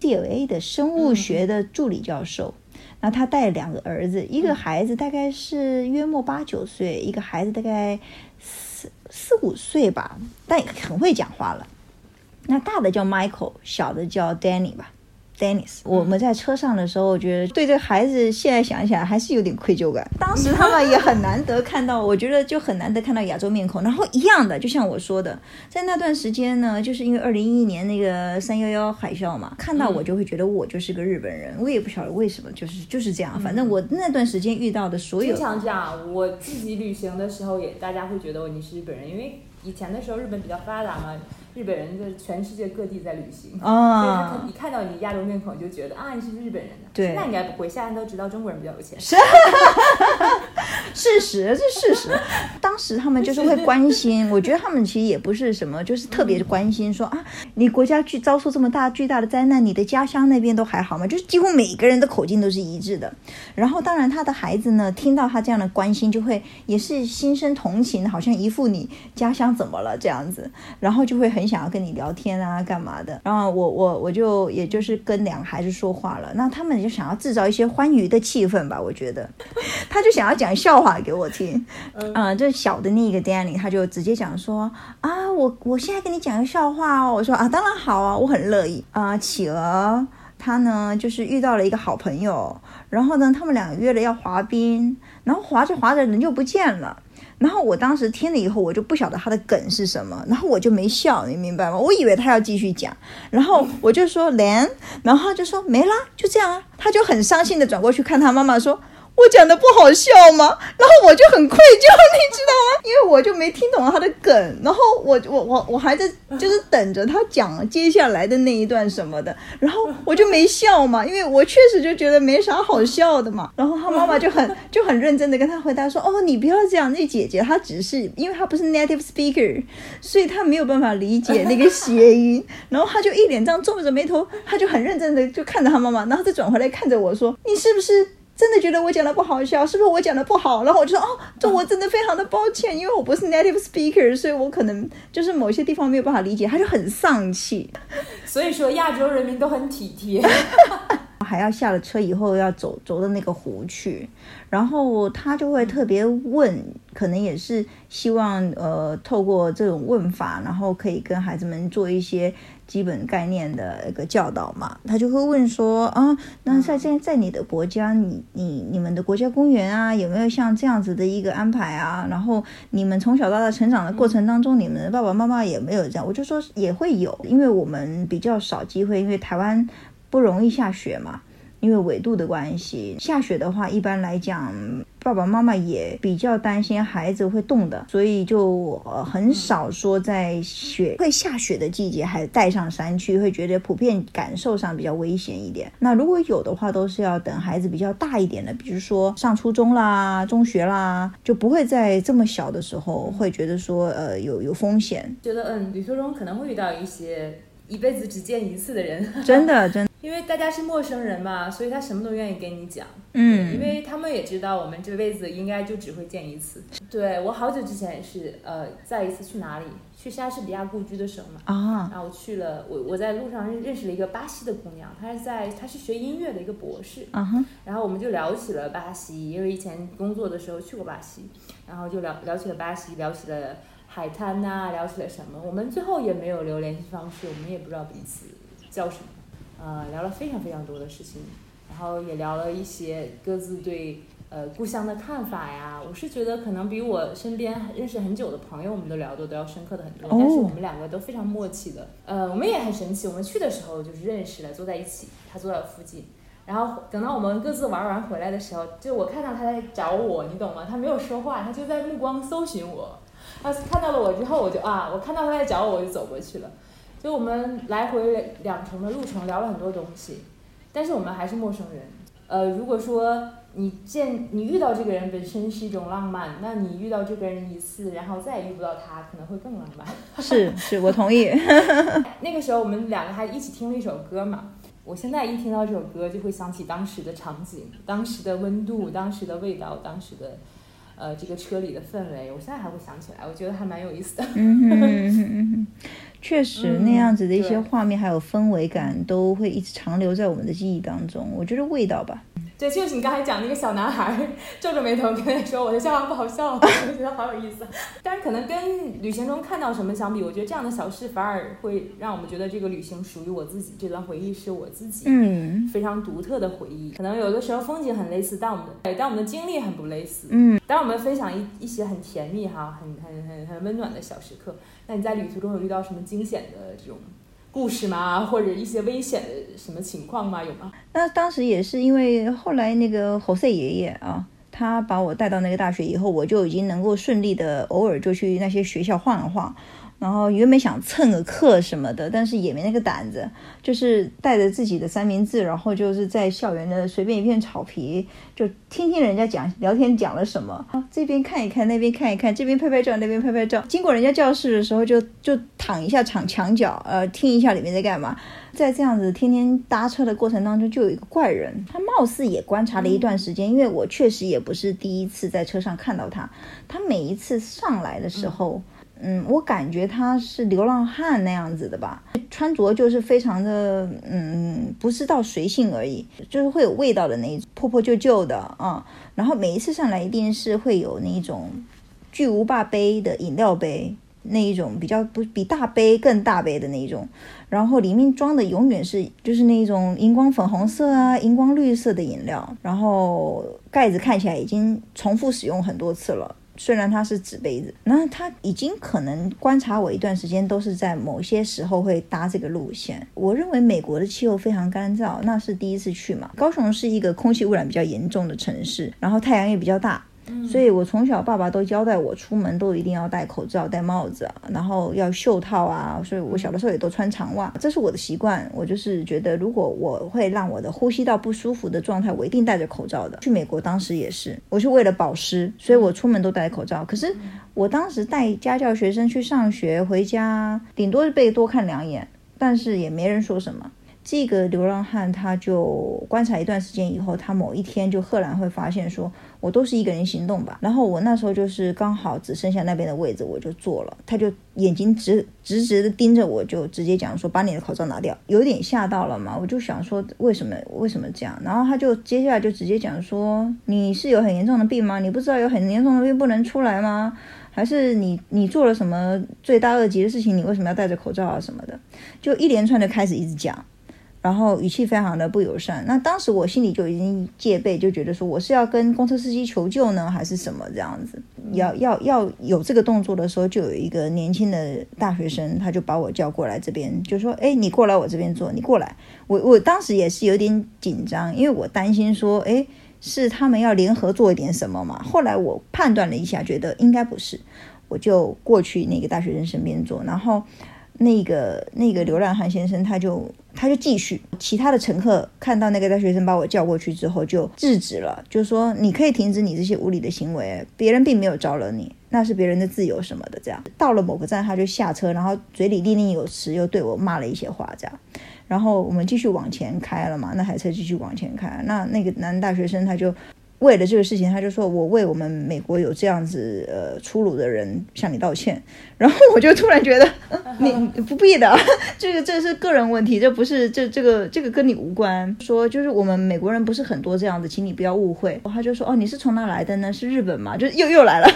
CLA 的生物学的助理教授，那他带两个儿子，一个孩子大概是约莫八九岁，一个孩子大概四四五岁吧，但很会讲话了。那大的叫 Michael，小的叫 Danny 吧。Dennis，我们在车上的时候，我觉得对这个孩子现在想起来还是有点愧疚感。当时他们也很难得看到，我觉得就很难得看到亚洲面孔。然后一样的，就像我说的，在那段时间呢，就是因为二零一一年那个三幺幺海啸嘛，看到我就会觉得我就是个日本人。我也不晓得为什么，就是就是这样。反正我那段时间遇到的所有，经常这样。我自己旅行的时候也，大家会觉得你是日本人，因为以前的时候日本比较发达嘛。日本人在全世界各地在旅行，所以他看一看到你亚洲面孔就觉得啊你是日本人的。对，现在应该不会，现在都知道中国人比较有钱。[laughs] 是，[laughs] 事实是事实。当时他们就是会关心，我觉得他们其实也不是什么，就是特别关心，说啊你国家巨遭受这么大巨大的灾难，你的家乡那边都还好吗？就是几乎每个人的口径都是一致的。然后当然他的孩子呢，听到他这样的关心，就会也是心生同情，好像一副你家乡怎么了这样子，然后就会很。想要跟你聊天啊，干嘛的？然后我我我就也就是跟两个孩子说话了。那他们就想要制造一些欢愉的气氛吧，我觉得，他就想要讲笑话给我听。嗯，这小的那个 Danny 他就直接讲说啊，我我现在跟你讲个笑话哦。我说啊，当然好啊，我很乐意啊。企鹅他呢就是遇到了一个好朋友，然后呢他们两个约了要滑冰，然后滑着滑着人就不见了。然后我当时听了以后，我就不晓得他的梗是什么，然后我就没笑，你明白吗？我以为他要继续讲，然后我就说连，然后他就说没啦，就这样啊，他就很伤心的转过去看他妈妈说。我讲的不好笑吗？然后我就很愧疚，你知道吗？[laughs] 因为我就没听懂他的梗，然后我我我我还在就是等着他讲接下来的那一段什么的，然后我就没笑嘛，因为我确实就觉得没啥好笑的嘛。然后他妈妈就很 [laughs] 就很认真的跟他回答说：“哦，你不要这样，那姐姐她只是因为她不是 native speaker，所以她没有办法理解那个谐音。[laughs] ”然后他就一脸这样皱着眉头，他就很认真的就看着他妈妈，然后再转回来看着我说：“你是不是？”真的觉得我讲的不好笑，是不是我讲的不好？然后我就说哦，这我真的非常的抱歉，因为我不是 native speaker，所以我可能就是某些地方没有办法理解。他就很丧气。[laughs] 所以说亚洲人民都很体贴。[laughs] 还要下了车以后要走走到那个湖去，然后他就会特别问，可能也是希望呃透过这种问法，然后可以跟孩子们做一些基本概念的一个教导嘛。他就会问说啊，那在在在你的国家，你你你们的国家公园啊，有没有像这样子的一个安排啊？然后你们从小到大成长的过程当中，你们的爸爸妈妈也没有这样？我就说也会有，因为我们比较少机会，因为台湾。不容易下雪嘛，因为纬度的关系。下雪的话，一般来讲，爸爸妈妈也比较担心孩子会冻的，所以就呃很少说在雪会下雪的季节还带上山去，会觉得普遍感受上比较危险一点。那如果有的话，都是要等孩子比较大一点的，比如说上初中啦、中学啦，就不会在这么小的时候会觉得说呃有有风险。觉得嗯，旅途中可能会遇到一些一辈子只见一次的人，[laughs] 真的真。因为大家是陌生人嘛，所以他什么都愿意跟你讲。嗯，因为他们也知道我们这辈子应该就只会见一次。对我好久之前也是，呃，在一次去哪里？去莎士比亚故居的时候嘛。啊。然后我去了，我我在路上认认识了一个巴西的姑娘，她是在她是学音乐的一个博士。啊哈。然后我们就聊起了巴西，因为以前工作的时候去过巴西，然后就聊聊起了巴西，聊起了海滩呐，聊起了什么。我们最后也没有留联系方式，我们也不知道彼此叫什么。呃，聊了非常非常多的事情，然后也聊了一些各自对呃故乡的看法呀。我是觉得可能比我身边认识很久的朋友，我们都聊的都要深刻的很多。但是我们两个都非常默契的。呃，我们也很神奇，我们去的时候就是认识了，坐在一起，他坐在我附近。然后等到我们各自玩完回来的时候，就我看到他在找我，你懂吗？他没有说话，他就在目光搜寻我。他看到了我之后，我就啊，我看到他在找我，我就走过去了。就我们来回两程的路程聊了很多东西，但是我们还是陌生人。呃，如果说你见你遇到这个人本身是一种浪漫，那你遇到这个人一次，然后再也遇不到他，可能会更浪漫。是是，我同意。[laughs] 那个时候我们两个还一起听了一首歌嘛，我现在一听到这首歌就会想起当时的场景、当时的温度、当时的味道、当时的呃这个车里的氛围，我现在还会想起来，我觉得还蛮有意思的。确实那样子的一些画面还有氛围感都会一直长留在我们的记忆当中。我觉得味道吧。对，就是你刚才讲那个小男孩皱着眉头跟他说：“我的笑话不好笑。[laughs] ”我觉得好有意思。但是可能跟旅行中看到什么相比，我觉得这样的小事反而会让我们觉得这个旅行属于我自己，这段回忆是我自己嗯非常独特的回忆。可能有的时候风景很类似，但我们的但我们的经历很不类似。嗯，当我们分享一一些很甜蜜哈、很很很很温暖的小时刻，那你在旅途中有遇到什么惊险的这种？故事吗？[laughs] 或者一些危险的什么情况吗？有吗？那当时也是因为后来那个侯赛爷爷啊，他把我带到那个大学以后，我就已经能够顺利的偶尔就去那些学校晃了晃。然后原本想蹭个课什么的，但是也没那个胆子，就是带着自己的三明治，然后就是在校园的随便一片草皮，就听听人家讲聊天讲了什么啊，这边看一看，那边看一看，这边拍拍照，那边拍拍照。经过人家教室的时候，就就躺一下躺墙角，呃，听一下里面在干嘛。在这样子天天搭车的过程当中，就有一个怪人，他貌似也观察了一段时间，因为我确实也不是第一次在车上看到他，他每一次上来的时候。嗯，嗯我感觉他是流浪汉那样子的吧，穿着就是非常的，嗯，不是到随性而已，就是会有味道的那种，破破旧旧的啊。然后每一次上来一定是会有那种巨无霸杯的饮料杯，那一种比较不比大杯更大杯的那一种，然后里面装的永远是就是那种荧光粉红色啊、荧光绿色的饮料，然后盖子看起来已经重复使用很多次了。虽然它是纸杯子，那他已经可能观察我一段时间，都是在某些时候会搭这个路线。我认为美国的气候非常干燥，那是第一次去嘛。高雄是一个空气污染比较严重的城市，然后太阳也比较大。所以，我从小爸爸都交代我出门都一定要戴口罩、戴帽子，然后要袖套啊。所以我小的时候也都穿长袜，这是我的习惯。我就是觉得，如果我会让我的呼吸道不舒服的状态，我一定戴着口罩的。去美国当时也是，我是为了保湿，所以我出门都戴口罩。可是我当时带家教学生去上学，回家顶多是被多看两眼，但是也没人说什么。这个流浪汉他就观察一段时间以后，他某一天就赫然会发现说，我都是一个人行动吧。然后我那时候就是刚好只剩下那边的位置，我就坐了。他就眼睛直直直的盯着我，就直接讲说，把你的口罩拿掉。有点吓到了嘛，我就想说为什么为什么这样？然后他就接下来就直接讲说，你是有很严重的病吗？你不知道有很严重的病不能出来吗？还是你你做了什么罪大恶极的事情？你为什么要戴着口罩啊什么的？就一连串的开始一直讲。然后语气非常的不友善，那当时我心里就已经戒备，就觉得说我是要跟公车司机求救呢，还是什么这样子？要要要有这个动作的时候，就有一个年轻的大学生，他就把我叫过来这边，就说：“哎，你过来我这边坐，你过来。”我我当时也是有点紧张，因为我担心说：“哎，是他们要联合做一点什么嘛？”后来我判断了一下，觉得应该不是，我就过去那个大学生身边坐，然后。那个那个流浪汉先生，他就他就继续，其他的乘客看到那个大学生把我叫过去之后，就制止了，就说你可以停止你这些无理的行为，别人并没有招惹你，那是别人的自由什么的。这样到了某个站，他就下车，然后嘴里念念有词，又对我骂了一些话，这样，然后我们继续往前开了嘛，那台车继续往前开，那那个男大学生他就。为了这个事情，他就说：“我为我们美国有这样子呃粗鲁的人向你道歉。[laughs] ”然后我就突然觉得，[laughs] 你不必的，[laughs] 这个这是个人问题，这不是这这个这个跟你无关。说就是我们美国人不是很多这样子，请你不要误会。他就说：“哦，你是从哪来的呢？是日本吗？”就又又来了。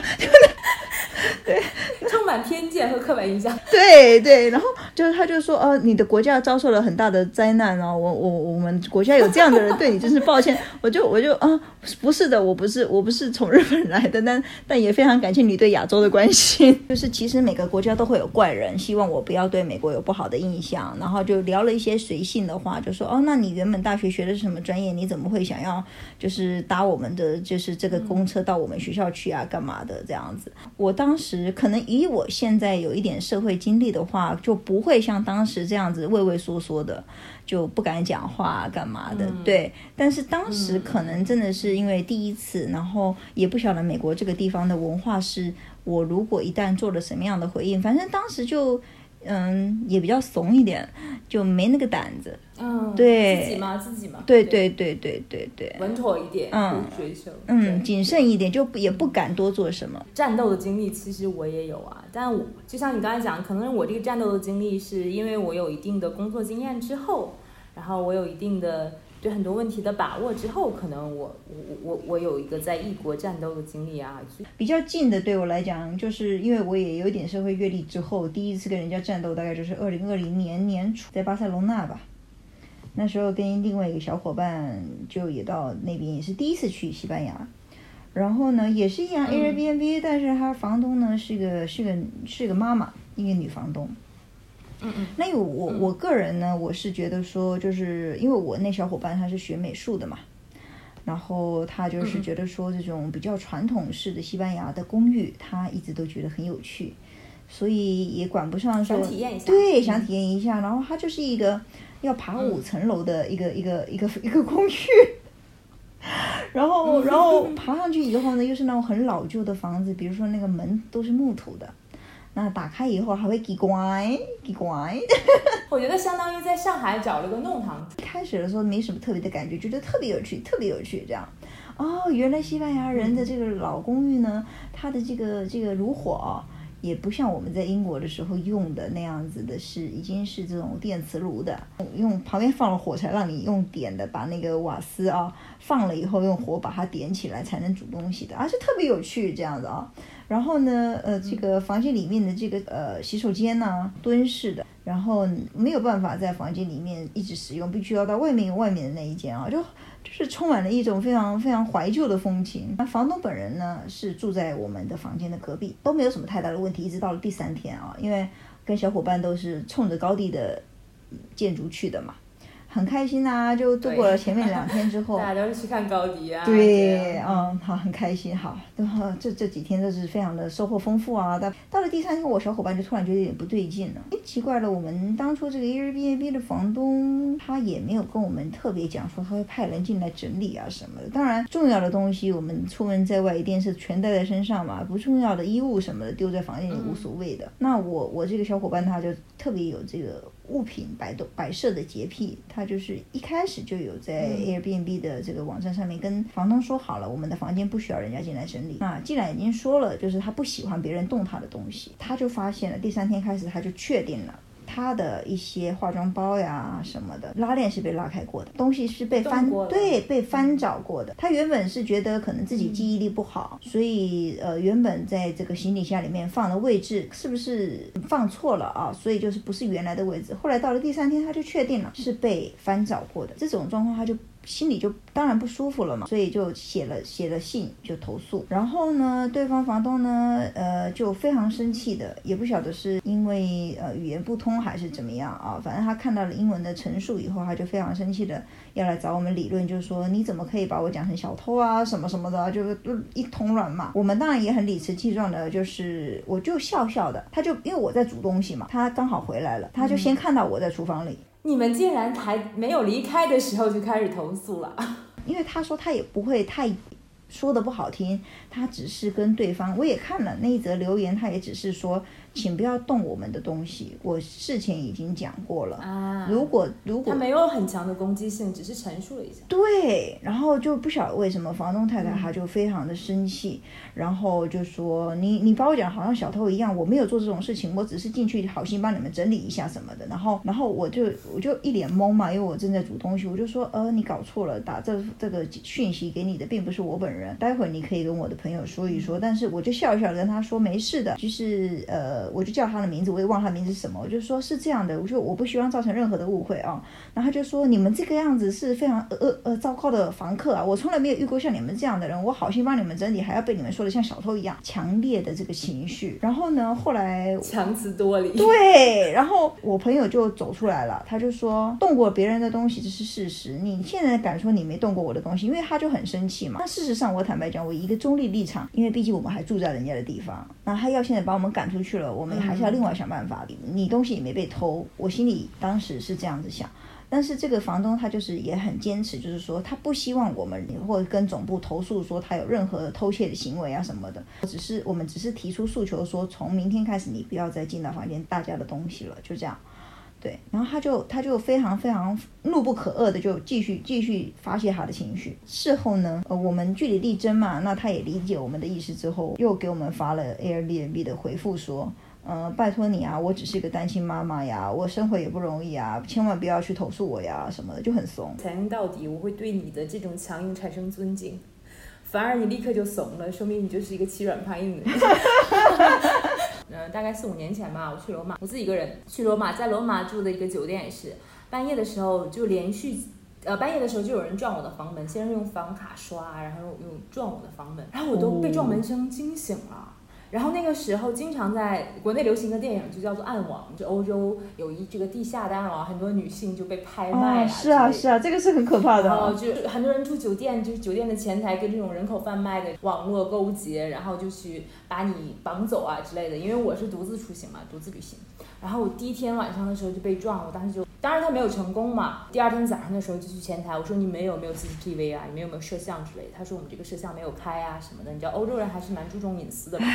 [laughs] 对，充满偏见和刻板印象。对对，然后就是他就说，呃，你的国家遭受了很大的灾难哦，我我我们国家有这样的人对你真是抱歉。[laughs] 我就我就啊，不是的，我不是我不是从日本来的，但但也非常感谢你对亚洲的关心。[laughs] 就是其实每个国家都会有怪人，希望我不要对美国有不好的印象。然后就聊了一些随性的话，就说哦，那你原本大学学的是什么专业？你怎么会想要就是搭我们的就是这个公车到我们学校去啊？干嘛的这样子？我当时可能以我现在有一点社会经历的话，就不会像当时这样子畏畏缩缩的，就不敢讲话干嘛的。对，但是当时可能真的是因为第一次，然后也不晓得美国这个地方的文化是，我如果一旦做了什么样的回应，反正当时就嗯，也比较怂一点，就没那个胆子。嗯，对。自己嘛，自己嘛，对对。对对对对，稳妥一点，嗯。追求，嗯，谨慎一点，就不也不敢多做什么。战斗的经历其实我也有啊，但我就像你刚才讲，可能我这个战斗的经历是因为我有一定的工作经验之后，然后我有一定的对很多问题的把握之后，可能我我我我有一个在异国战斗的经历啊，比较近的对我来讲，就是因为我也有一点社会阅历之后，第一次跟人家战斗大概就是二零二零年年初在巴塞隆纳吧。那时候跟另外一个小伙伴就也到那边，也是第一次去西班牙。然后呢，也是一样嗯 Airbnb，、但是他房东呢是个是个是个妈妈，一个女房东。嗯嗯。那有我我个人呢，我是觉得说，就是因为我那小伙伴他是学美术的嘛，然后他就是嗯觉得说这种比较传统式的西班牙的公寓，他一直都觉得很有趣，所以也管不上说想体验一下对，嗯。想体验一下。然后它就是一个要爬五层楼的一个、一个一个一个公寓。[laughs] 然后，然后爬上去以后呢，又是那种很老旧的房子，比如说那个门都是木头的，那打开以后还会叽呱叽呱。[laughs] 我觉得相当于在上海找了个弄堂主，开始的时候没什么特别的感觉，觉得特别有趣，特别有趣这样。哦，原来西班牙人的这个老公寓呢，它的这个这个炉火、哦、也不像我们在英国的时候用的那样子的是，已经是这种电磁炉的，用旁边放了火柴，让你用点的把那个瓦斯啊放了以后用火把它点起来才能煮东西的，而且特别有趣这样子啊。然后呢，呃，这个房间里面的这个呃洗手间呢，蹲式的，然后没有办法在房间里面一直使用，必须要到外面外面的那一间啊，就是充满了一种非常非常怀旧的风情。那房东本人呢是住在我们的房间的隔壁，都没有什么太大的问题，一直到了第三天啊，因为跟小伙伴都是冲着高地的建筑去的嘛，很开心啊，就度过了前面两天之后 [laughs] 大。家都是去看高迪啊，对，啊嗯，好，很开心，好，然后这这几天都是非常的收获丰富啊。到到了第三天，我小伙伴就突然觉得有点不对劲了。哎，奇怪了，我们当初这个 Airbnb 的房东他也没有跟我们特别讲说他会派人进来整理啊什么的。当然，重要的东西我们出门在外一定是全带在身上嘛，不重要的衣物什么的丢在房间里无所谓的。那我我这个小伙伴他就特别有这个物品摆动摆设的洁癖，他就是一开始就有在 Airbnb 的这个网站上面跟房东说好了，我们的房间不需要人家进来整理。那既然已经说了，就是他不喜欢别人动他的东西，他就发现了第三天开始他就确定了。他的一些化妆包呀什么的，拉链是被拉开过的，东西是被翻对被翻找过的。他原本是觉得可能自己记忆力不好，所以呃原本在这个行李箱里面放的位置是不是放错了啊？所以就是不是原来的位置。后来到了第三天，他就确定了是被翻找过的。这种状况他就心里就当然不舒服了嘛，所以就写了写了信就投诉。然后呢，对方房东呢，呃，就非常生气的，也不晓得是因为呃语言不通还是怎么样啊，反正他看到了英文的陈述以后，他就非常生气的要来找我们理论，就是说你怎么可以把我讲成小偷啊什么什么的啊，就是一通乱骂。我们当然也很理直气壮的，就是我就笑笑的，他就因为我在煮东西嘛，他刚好回来了，他就先看到我在厨房里。你们竟然还没有离开的时候就开始投诉了，因为他说他也不会太说的不好听，他只是跟对方，我也看了那一则留言，他也只是说，请不要动我们的东西，我事前已经讲过了。啊如果如果他没有很强的攻击性，只是陈述了一下。对，然后就不晓得为什么房东太太她就非常的生气，然后就说你你把我讲好像小偷一样，我没有做这种事情，我只是进去好心帮你们整理一下什么的。然后然后我就我就一脸懵嘛，因为我正在煮东西，我就说呃你搞错了，打这这个讯息给你的并不是我本人，待会儿你可以跟我的朋友说一说。但是我就笑笑跟他说没事的，就是呃我就叫他的名字，我也忘他的名字是什么，我就说是这样的，我就我不希望造成任何的误会啊。然后他就说你们这个样子是非常呃呃呃糟糕的房客啊，我从来没有遇过像你们这样的人，我好心帮你们整理，还要被你们说的像小偷一样，强烈的这个情绪。然后呢，后来强词夺理。对，然后我朋友就走出来了，他就说动过别人的东西这是事实，你现在敢说你没动过我的东西，因为他就很生气嘛。那事实上我坦白讲，我一个中立立场，因为毕竟我们还住在人家的地方，那他要现在把我们赶出去了，我们还是要另外想办法。你东西也没被偷，我心里当时是这样子想。但是这个房东他就是也很坚持，就是说他不希望我们或者跟总部投诉说他有任何偷窃的行为啊什么的，只是我们只是提出诉求说，从明天开始你不要再进到房间大家的东西了，就这样。对，然后他就他就非常非常怒不可遏的就继续继续发泄他的情绪。事后呢，呃，我们据理力争嘛，那他也理解我们的意思之后，又给我们发了 Airbnb 的回复说。嗯，拜托你啊，我只是一个单亲妈妈呀，我生活也不容易啊，千万不要去投诉我呀，什么的就很怂。强硬到底，我会对你的这种强硬产生尊敬，反而你立刻就怂了，说明你就是一个欺软怕硬的人。[laughs] 嗯，大概四五年前吧，我去罗马，我自己一个人去罗马，在罗马住的一个酒店也是，半夜的时候就连续，呃，半夜的时候就有人撞我的房门，先是用房卡刷，然后用撞我的房门，然后我都被撞门声惊醒了。然后那个时候，经常在国内流行的电影就叫做暗网，就欧洲有一这个地下的暗网，很多女性就被拍卖啊。是啊，是啊，这个是很可怕的。然后就很多人住酒店，就是酒店的前台跟这种人口贩卖的网络勾结，然后就去把你绑走啊之类的。因为我是独自出行嘛，独自旅行。然后我第一天晚上的时候就被撞，我当时就，当然他没有成功嘛。第二天早上的时候就去前台，我说你们有没有 CCTV 啊？你们有没有摄像之类的？他说我们这个摄像没有开啊什么的。你知道欧洲人还是蛮注重隐私的吧？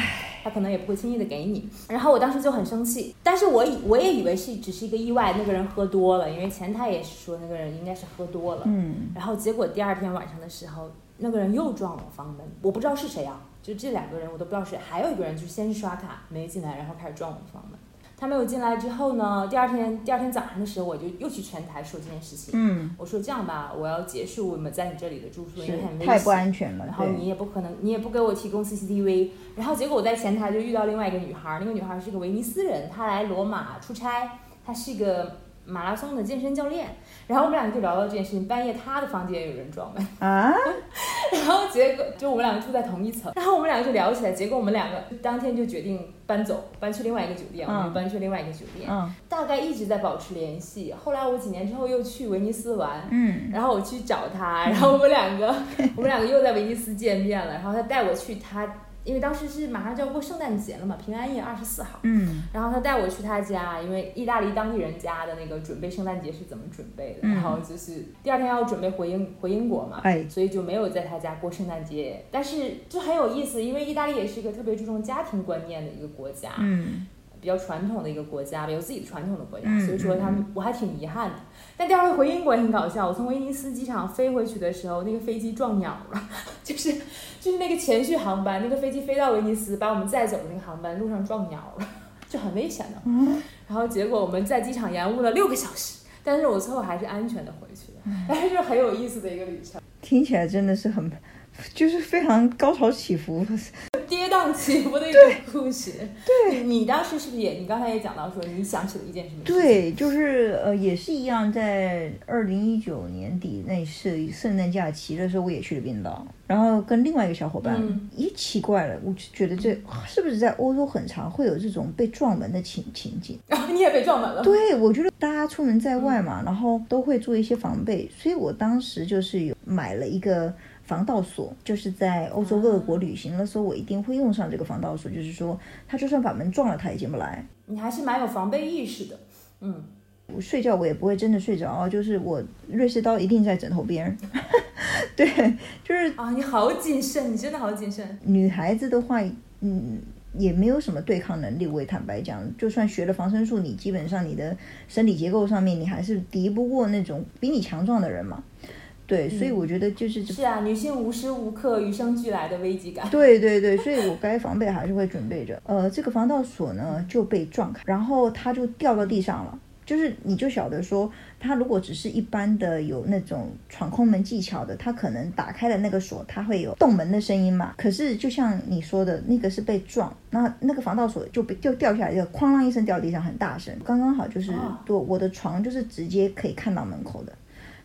他可能也不会轻易的给你。然后我当时就很生气，但是我以我也以为是只是一个意外，那个人喝多了，因为前台也是说那个人应该是喝多了。嗯。然后结果第二天晚上的时候，那个人又撞我房门，我不知道是谁啊，就这两个人我都不知道是谁。还有一个人就先是刷卡没进来，然后开始撞我房门。他没有进来之后呢，第二天第二天早上的时候，我就又去前台说这件事情。嗯，我说这样吧，我要结束我们在你这里的住宿，因为很危险，太不安全了。然后你也不可能，你也不给我提供 CCTV。然后结果我在前台就遇到另外一个女孩，那个女孩是个威尼斯人，她来罗马出差，她是一个。马拉松的健身教练，然后我们两个就聊到这件事情。半夜他的房间有人撞门啊，[laughs] 然后结果就我们两个住在同一层，然后我们两个就聊起来。结果我们两个当天就决定搬走，搬去另外一个酒店。我们搬去另外一个酒店，大概一直在保持联系。后来我几年之后又去威尼斯玩，嗯，然后我去找他，然后我们两个我们两个又在威尼斯见面了。然后他带我去他。因为当时是马上就要过圣诞节了嘛，平安夜二十四号。嗯。然后他带我去他家，因为意大利当地人家的那个准备圣诞节是怎么准备的？然后就是第二天要准备回英回英国嘛，哎，所以就没有在他家过圣诞节。但是就很有意思，因为意大利也是一个特别注重家庭观念的一个国家。嗯。比较传统的一个国家，有自己的传统的国家，所以说他们我还挺遗憾的。但第二回回英国也很搞笑，我从威尼斯机场飞回去的时候，那个飞机撞鸟了，[laughs] 就是就是那个前续航班，那个飞机飞到威尼斯把我们载走的那个航班路上撞鸟了，[laughs] 就很危险的。然后结果我们在机场延误了六个小时，但是我最后还是安全的回去了，[laughs] 还是很有意思的一个旅程。听起来真的是很。就是非常高潮起伏、起伏的一种故事。对，你当时是不是也？你刚才也讲到说，你想起了一件什么？对，就是呃，也是一样，在二零一九年底那是圣诞假期的时候，我也去了冰岛，然后跟另外一个小伙伴。一奇怪了，我就觉得这是不是在欧洲很常会有这种被撞门的情情景？然 [laughs] 后你也被撞门了？对，我觉得大家出门在外嘛，然后都会做一些防备，所以我当时就是有买了一个。防盗锁就是在欧洲各个国旅行的时候，我一定会用上这个防盗锁。就是说，他就算把门撞了，他也进不来。你还是蛮有防备意识的。嗯，我睡觉我也不会真的睡着，就是我瑞士刀一定在枕头边。[laughs] 对，就是啊，你好谨慎，你真的好谨慎。女孩子的话，嗯，也没有什么对抗能力。我也坦白讲，就算学了防身术，你基本上你的生理结构上面，你还是敌不过那种比你强壮的人嘛。对，所以我觉得就是是啊，女性无时无刻与生俱来的危机感。[laughs] 对对对，所以我该防备还是会准备着。呃，这个防盗锁呢就被撞开，然后它就掉到地上了。就是你就晓得说，它如果只是一般的有那种闯空门技巧的，它可能打开了那个锁，它会有动门的声音嘛。可是就像你说的那个是被撞，那那个防盗锁就被就掉下来，就哐啷一声掉地上，很大声，刚刚好就是我我的床就是直接可以看到门口的。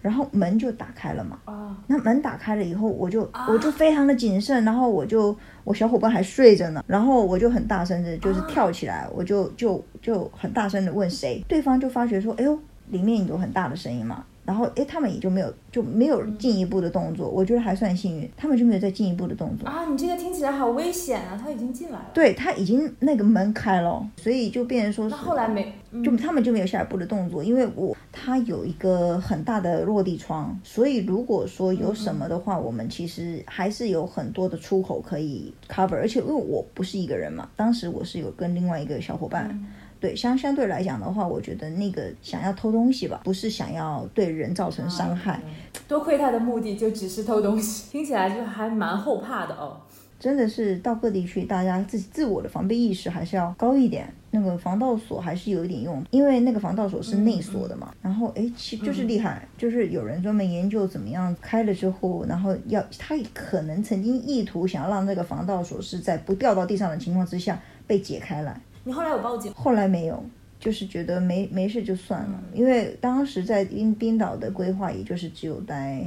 然后门就打开了嘛，那门打开了以后，我就我就非常的谨慎，然后我就我小伙伴还睡着呢，然后我就很大声的，就是跳起来，我就就就很大声的问谁，对方就发觉说，哎呦，里面有很大的声音嘛，然后哎他们也就没有就没有进一步的动作，我觉得还算幸运，他们就没有再进一步的动作。啊，你这个听起来好危险啊！他已经进来了。对他已经那个门开了，所以就变成说是，那后来没，嗯就他们就没有下一步的动作，因为我他有一个很大的落地窗，所以如果说有什么的话，我们其实还是有很多的出口可以 cover，而且因为我不是一个人嘛，当时我是有跟另外一个小伙伴。嗯对，相相对来讲的话，我觉得那个想要偷东西吧，不是想要对人造成伤害，多亏他的目的就只是偷东西，[laughs] 听起来就还蛮后怕的哦。真的是到各地去，大家自己自我的防备意识还是要高一点。那个防盗锁还是有一点用，因为那个防盗锁是内锁的嘛。然后哎，其就是厉害，就是有人专门研究怎么样开了之后，然后要他可能曾经意图想要让那个防盗锁是在不掉到地上的情况之下被解开来。你后来有报警？后来没有，就是觉得没没事就算了，因为当时在冰冰岛的规划也就是只有待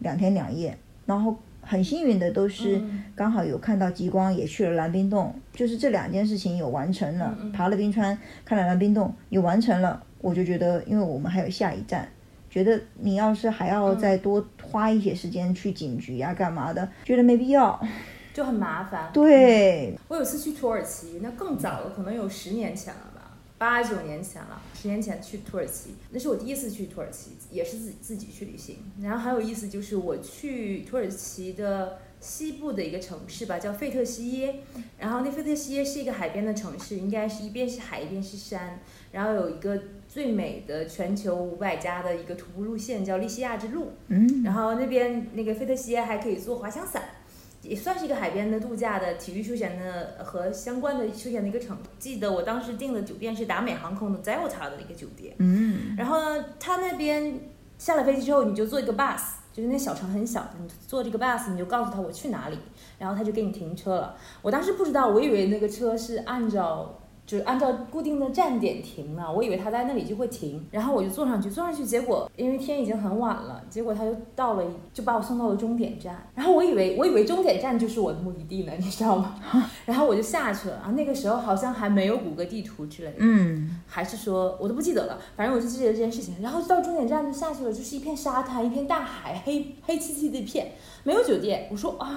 两天两夜，然后很幸运的都是刚好有看到极光，也去了蓝冰洞，就是这两件事情有完成了，爬了冰川，看了蓝冰洞，有完成了，我就觉得，因为我们还有下一站。觉得你要是还要再多花一些时间去警局呀、干嘛的，觉得没必要。就很麻烦。对，我有次去土耳其，那更早了，可能有十年前了吧，八九年前了。十年前去土耳其，那是我第一次去土耳其，也是自己自己去旅行。然后很有意思，就是我去土耳其的西部的一个城市吧，叫费特西耶。然后那费特西耶是一个海边的城市，应该是一边是海一边是山，然后有一个最美的全球五百家的一个徒步路线，叫利西亚之路。嗯，然后那边那个费特西耶还可以坐滑翔伞。也算是一个海边的度假的体育休闲的和相关的休闲的一个城。记得我当时订的酒店是达美航空的 Delta 的一个酒店，嗯，然后呢，他那边下了飞机之后，你就坐一个 bus，就是那小城很小，你坐这个 bus，你就告诉他我去哪里，然后他就给你停车了。我当时不知道，我以为那个车是按照。就是按照固定的站点停嘛，我以为他在那里就会停，然后我就坐上去，坐上去，结果因为天已经很晚了，结果他就到了，就把我送到了终点站，然后我以为我以为终点站就是我的目的地呢，你知道吗？然后我就下去了啊，那个时候好像还没有谷歌地图之类的，嗯，还是说我都不记得了，反正我就记得这件事情。然后到终点站就下去了，就是一片沙滩，一片大海，黑黑漆漆的一片，没有酒店。我说啊，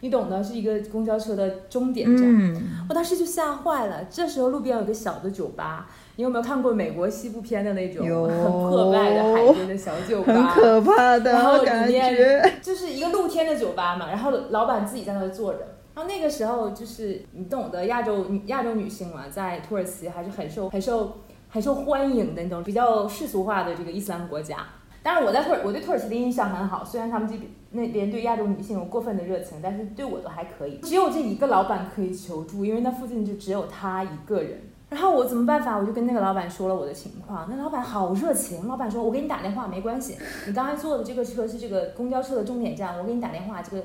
你懂的，是一个公交车的终点站。嗯，我当时就吓坏了。这时候路边有个小的酒吧，你有没有看过美国西部片的那种很破败的海边的小酒吧？很可怕的然后感里面觉。就是一个露天的酒吧嘛，然后老板自己在那儿坐着。然后那个时候就是你懂得，亚洲亚洲女性嘛，在土耳其还是很受很受很受欢迎的那种比较世俗化的这个伊斯兰国家。当然，我在土耳我对土耳其的印象很好，虽然他们这边那边对亚洲女性有过分的热情，但是对我都还可以。只有这一个老板可以求助，因为那附近就只有他一个人。然后我怎么办法？我就跟那个老板说了我的情况。那老板好热情，老板说：“我给你打电话，没关系。你刚才坐的这个车是这个公交车的终点站，我给你打电话，这个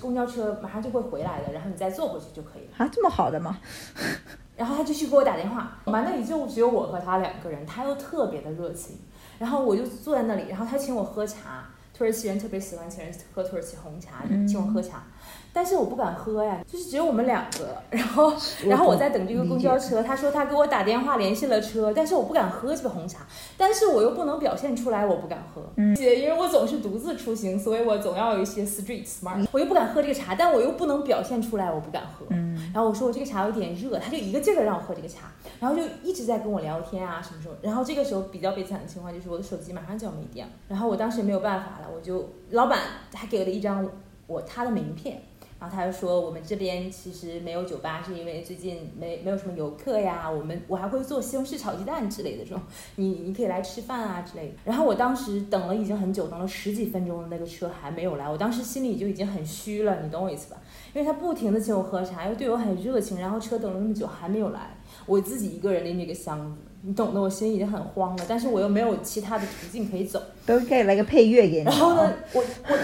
公交车马上就会回来的，然后你再坐回去就可以了。”啊，这么好的吗？[laughs] 然后他就去给我打电话，嘛那里就只有我和他两个人，他又特别的热情，然后我就坐在那里，然后他请我喝茶，土耳其人特别喜欢请人喝土耳其红茶，请我喝茶，但是我不敢喝呀，就是只有我们两个，然后然后我在等这个公交车，他说他给我打电话联系了车，但是我不敢喝这个红茶，但是我又不能表现出来我不敢喝，嗯，因为我总是独自出行，所以我总要有一些 street smart，我又不敢喝这个茶，但我又不能表现出来我不敢喝，嗯。然后我说我这个茶有点热，他就一个劲儿的让我喝这个茶，然后就一直在跟我聊天啊什么什么。然后这个时候比较悲惨的情况就是我的手机马上就要没电了，然后我当时也没有办法了，我就老板还给了一张我他的名片，然后他就说我们这边其实没有酒吧，是因为最近没没有什么游客呀，我们我还会做西红柿炒鸡蛋之类的这种，[laughs] 你你可以来吃饭啊之类的。然后我当时等了已经很久，等了十几分钟的，那个车还没有来，我当时心里就已经很虚了，你懂我意思吧？因为他不停的请我喝茶，又对我很热情，然后车等了那么久还没有来，我自己一个人拎着个箱子，你懂的，我心里已经很慌了，但是我又没有其他的途径可以走。都可以来个配乐给你。然后呢，我我，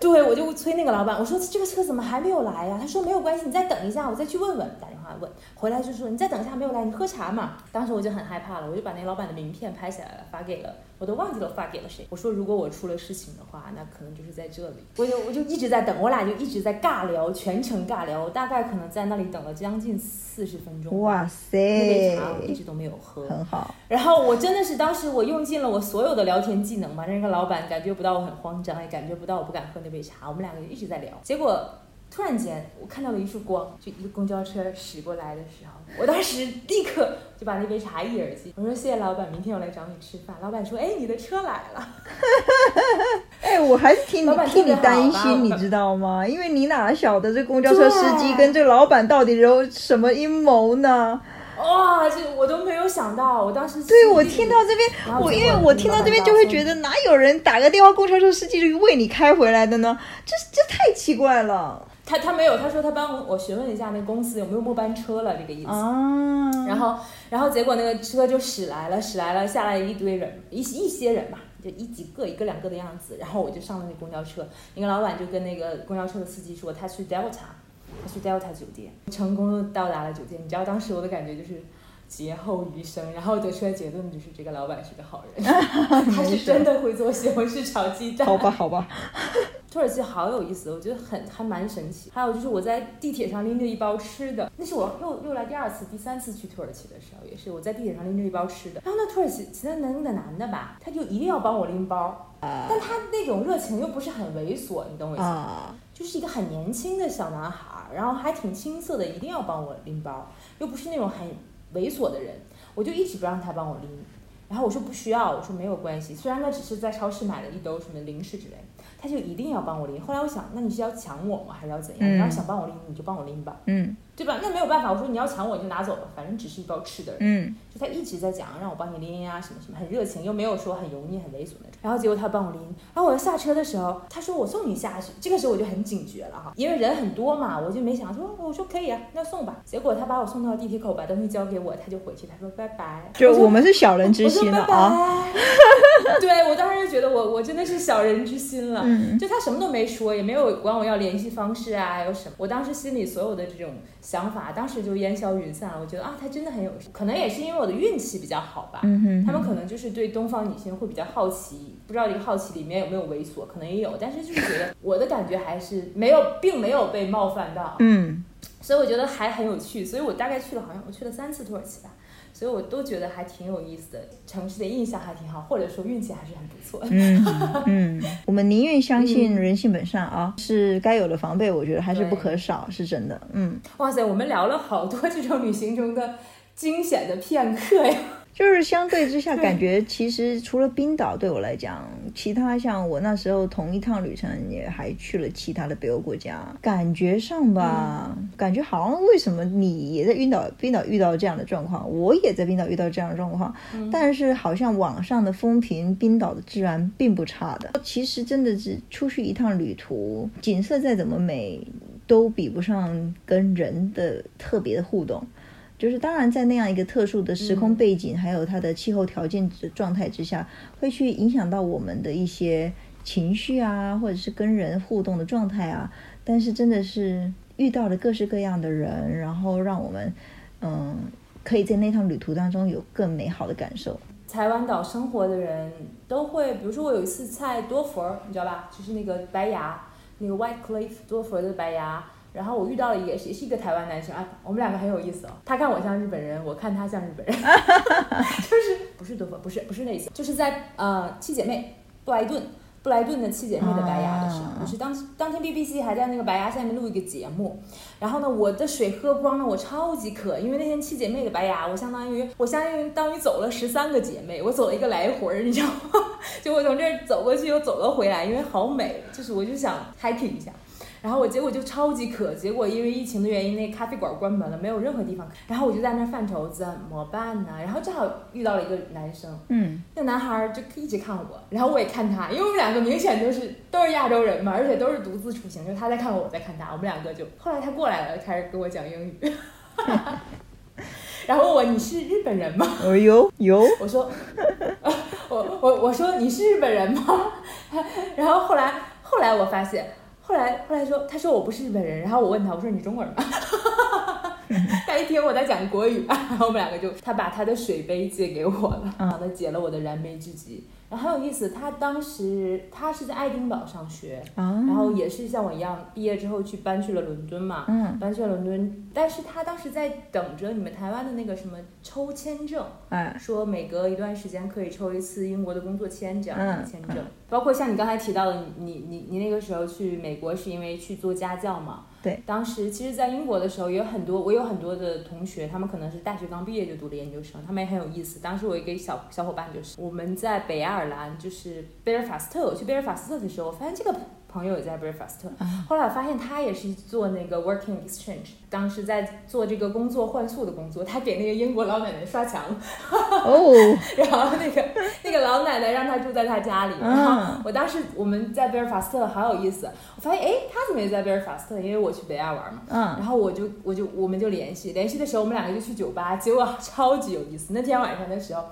对我就催那个老板，我说这个车怎么还没有来呀、他说没有关系，你再等一下，我再去问问。打电话啊问，回来就说你再等一下没有来，你喝茶嘛。当时我就很害怕了，我就把那老板的名片拍下来了，发给了，我都忘记了发给了谁。我说如果我出了事情的话，那可能就是在这里。我就我就一直在等，我俩就一直在尬聊，全程尬聊，我大概可能在那里等了将近四十分钟。哇塞，那杯茶我一直都没有喝，很好。然后我真的是当时我用尽了我所有的聊天技能嘛，那个老板感觉不到我很慌张，也感觉不到我不敢喝那杯茶，我们两个就一直在聊。结果突然间我看到了一束光，就一个公交车驶过来的时候，我当时立刻就把那杯茶一耳机，我说谢谢老板，明天我来找你吃饭。老板说，哎，你的车来了。[laughs] 哎，我还是替你替你担心，你知道吗？因为你哪晓得这公交车司机跟这老板到底有什么阴谋呢？哇，这我都没有想到，我当时对我听到这边，我因为我听到这边就会觉得哪有人打个电话公交车司机就为你开回来的呢？这这太奇怪了他他没有，他说他帮我询问一下那个公司有没有末班车了，这个意思。啊！然后，然后结果那个车就驶来了，驶来了，下来一堆人，一一些人嘛，就一几个，一个两个的样子。然后我就上了那公交车，那个老板就跟那个公交车的司机说，他去 Delta，他去 Delta 酒店，成功的到达了酒店。你知道当时我的感觉就是劫后余生，然后得出来结论就是这个老板是个好人，[laughs] 他是真的会做西红柿炒鸡蛋。好吧，好吧，[laughs] 土耳其好有意思，我觉得很还蛮神奇。还有就是我在地铁上拎着一包吃的，那是我又又来第二次、第三次去土耳其的时候，也是我在地铁上拎着一包吃的。然后那土耳其其他男的男的吧，他就一定要帮我拎包，但他那种热情又不是很猥琐，你懂我意思吗？啊，就是一个很年轻的小男孩儿，然后还挺青涩的，一定要帮我拎包，又不是那种很猥琐的人，我就一直不让他帮我拎。然后我说不需要，我说没有关系，虽然他只是在超市买了一兜什么零食之类，他就一定要帮我拎。后来我想，那你是要抢我吗？还是要怎样？嗯你要想帮我拎，你就帮我拎吧，嗯对吧？那没有办法，我说你要抢我你就拿走吧，反正只是一包吃的。嗯，就他一直在讲让我帮你拎啊、什么什么，很热情，又没有说很油腻、很猥琐那种。然后结果他帮我拎，然后我要下车的时候，他说我送你下去。这个时候我就很警觉了哈，因为人很多嘛，我就没想说，我说可以啊，那送吧。结果他把我送到地铁口，把东西交给我，他就回去，他说拜拜。就我们是小人之心了拜啊。[laughs] 对我当时就觉得我我真的是小人之心了。嗯就他什么都没说，也没有管我要联系方式啊，还有什么。我当时心里所有的这种想法，当时就烟消云散了。我觉得啊，他真的很有，可能也是因为我的运气比较好吧。嗯哼，他们可能就是对东方女性会比较好奇，不知道这个好奇里面有没有猥琐，可能也有，但是就是觉得我的感觉还是没有，并没有被冒犯到，嗯所以我觉得还很有趣。所以我大概去了，好像我去了三次土耳其吧，所以我都觉得还挺有意思的，城市的印象还挺好，或者说运气还是很不错。嗯嗯，我们宁愿相信人性本善啊，是该有的防备，我觉得还是不可少，是真的。嗯，哇塞，我们聊了好多这种旅行中的惊险的片刻呀。就是相对之下，感觉其实除了冰岛对我来讲，其他像我那时候同一趟旅程也还去了其他的北欧国家，感觉上吧，感觉好像为什么你也在冰岛冰岛遇到这样的状况，我也在冰岛遇到这样的状况，但是好像网上的风评，冰岛的治安并不差的。其实真的是出去一趟旅途，景色再怎么美，都比不上跟人的特别的互动。就是当然在那样一个特殊的时空背景，还有它的气候条件的状态之下，会去影响到我们的一些情绪啊，或者是跟人互动的状态啊。但是真的是遇到了各式各样的人，然后让我们嗯，可以在那趟旅途当中有更美好的感受。台湾岛生活的人都会，比如说我有一次在多佛，你知道吧？就是那个白崖，那个 White Cliff 多佛的白崖。然后我遇到了一个也是也是一个台湾男生啊，我们两个很有意思哦。他看我像日本人，我看他像日本人，[laughs] 就是不是多佛，不是不是那些，就是在呃七姐妹布莱顿布莱顿的七姐妹的白牙的时候，啊就是当当天 BBC 还在那个白牙下面录一个节目，然后呢，我的水喝光了，我超级渴，因为那天七姐妹的白牙，我相当于我相当于当于走了十三个姐妹，我走了一个来回儿，你知道吗？[laughs] 就我从这儿走过去又走了回来，因为好美，就是我就想 hiking 一下。然后我结果就超级渴，结果因为疫情的原因，那咖啡馆关门了，没有任何地方。然后我就在那儿犯愁怎么办呢？然后正好遇到了一个男生，嗯那男孩儿就一直看我，然后我也看他，因为我们两个明显就是都是亚洲人嘛，而且都是独自出行，就是他在看我，我在看他，我们两个就后来他过来了，开始跟我讲英语，[laughs] 然后问我你是日本人吗？哦有有，我说，[laughs] 我我我说你是日本人吗？[laughs] 然后后来后来我发现，后来后来说他说我不是日本人，然后我问他我说你中国人吗？[laughs] 他一听我在讲国语，然后我们两个就他把他的水杯借给我了，然后他解了我的燃眉之急。然后很有意思，他当时他是在爱丁堡上学，然后也是像我一样，毕业之后去搬去了伦敦嘛，搬去了伦敦。但是他当时在等着你们台湾的那个什么抽签证，说每隔一段时间可以抽一次英国的工作签这样的签证。包括像你刚才提到的，你你你那个时候去美国是因为去做家教嘛？对，当时其实，在英国的时候，也有很多，我有很多的同学，他们可能是大学刚毕业就读了研究生，他们也很有意思。当时我一个小小伙伴就是，我们在北爱尔兰，就是贝尔法斯特，我去贝尔法斯特的时候，我发现这个。朋友也在 Belfast，后来我发现他也是做那个 working exchange，当时在做这个工作换宿的工作，他给那个英国老奶奶刷墙，哦，[laughs] 然后那个那个老奶奶让他住在他家里，然后我当时我们在 Belfast 好有意思，我发现哎他怎么也在 Belfast，因为我去北亚玩嘛，嗯，然后我就我就我们就联系，联系的时候我们两个就去酒吧，结果超级有意思，那天晚上的时候。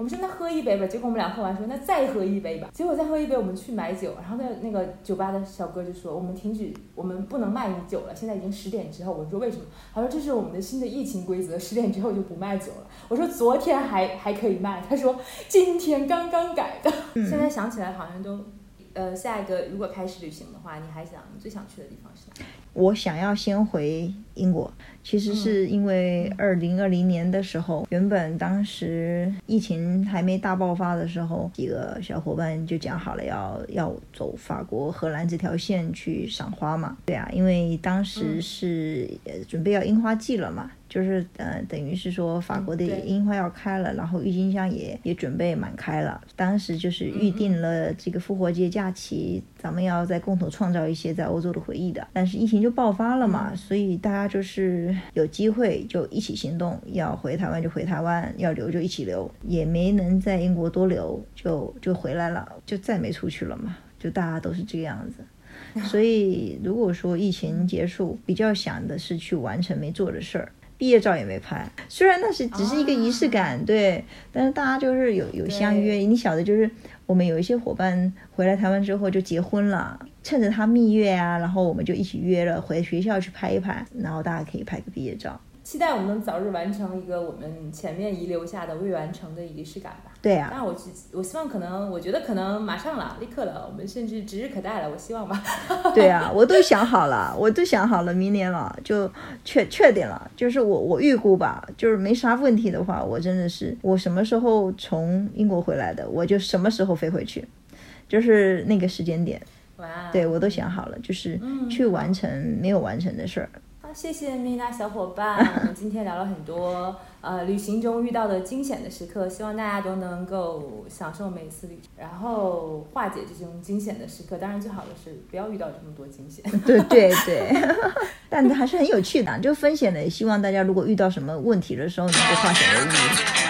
我们说那喝一杯吧，结果我们俩喝完说那再喝一杯吧，结果再喝一杯，我们去买酒，然后那那个酒吧的小哥就说我们停止，我们不能卖你酒了，现在已经十点之后。我说为什么？他说这是我们的新的疫情规则，十点之后就不卖酒了。我说昨天还还可以卖，他说今天刚刚改的。现在想起来好像都，呃，下一个如果开始旅行的话，你还想你最想去的地方是哪？我想要先回英国。其实是因为二零二零年的时候，原本当时疫情还没大爆发的时候，几个小伙伴就讲好了要要走法国、荷兰这条线去赏花嘛。对啊，因为当时是准备要樱花季了嘛。就是呃，等于是说法国的樱花要开了，然后郁金香也也准备满开了。当时就是预定了这个复活节假期，咱们要再共同创造一些在欧洲的回忆的。但是疫情就爆发了嘛，所以大家就是有机会就一起行动，要回台湾就回台湾，要留就一起留，也没能在英国多留，就就回来了，就再没出去了嘛。就大家都是这个样子。[laughs] 所以如果说疫情结束，比较想的是去完成没做的事儿。毕业照也没拍，虽然那是只是一个仪式感，对，但是大家就是有有相约。你晓得，就是我们有一些伙伴回来台湾之后就结婚了，趁着他蜜月啊，然后我们就一起约了回学校去拍一拍，然后大家可以拍个毕业照。期待我们能早日完成一个我们前面遗留下的未完成的仪式感吧。对啊，但我我希望可能，我觉得可能马上了，立刻了，我们甚至指日可待了。我希望吧。[laughs] 对啊，我都想好了，我都想好了，明年了就确确定了。就是我我预估吧，就是没啥问题的话，我真的是我什么时候从英国回来的，我就什么时候飞回去，就是那个时间点。哇，对我都想好了，就是去完成没有完成的事儿。谢谢米娜小伙伴，[laughs] 我们今天聊了很多呃旅行中遇到的惊险的时刻，希望大家都能够享受每一次旅，然后化解这种惊险的时刻。当然最好的是不要遇到这么多惊险。对对对，[laughs] 但还是很有趣的，就风险的。希望大家如果遇到什么问题的时候，能够化险为夷。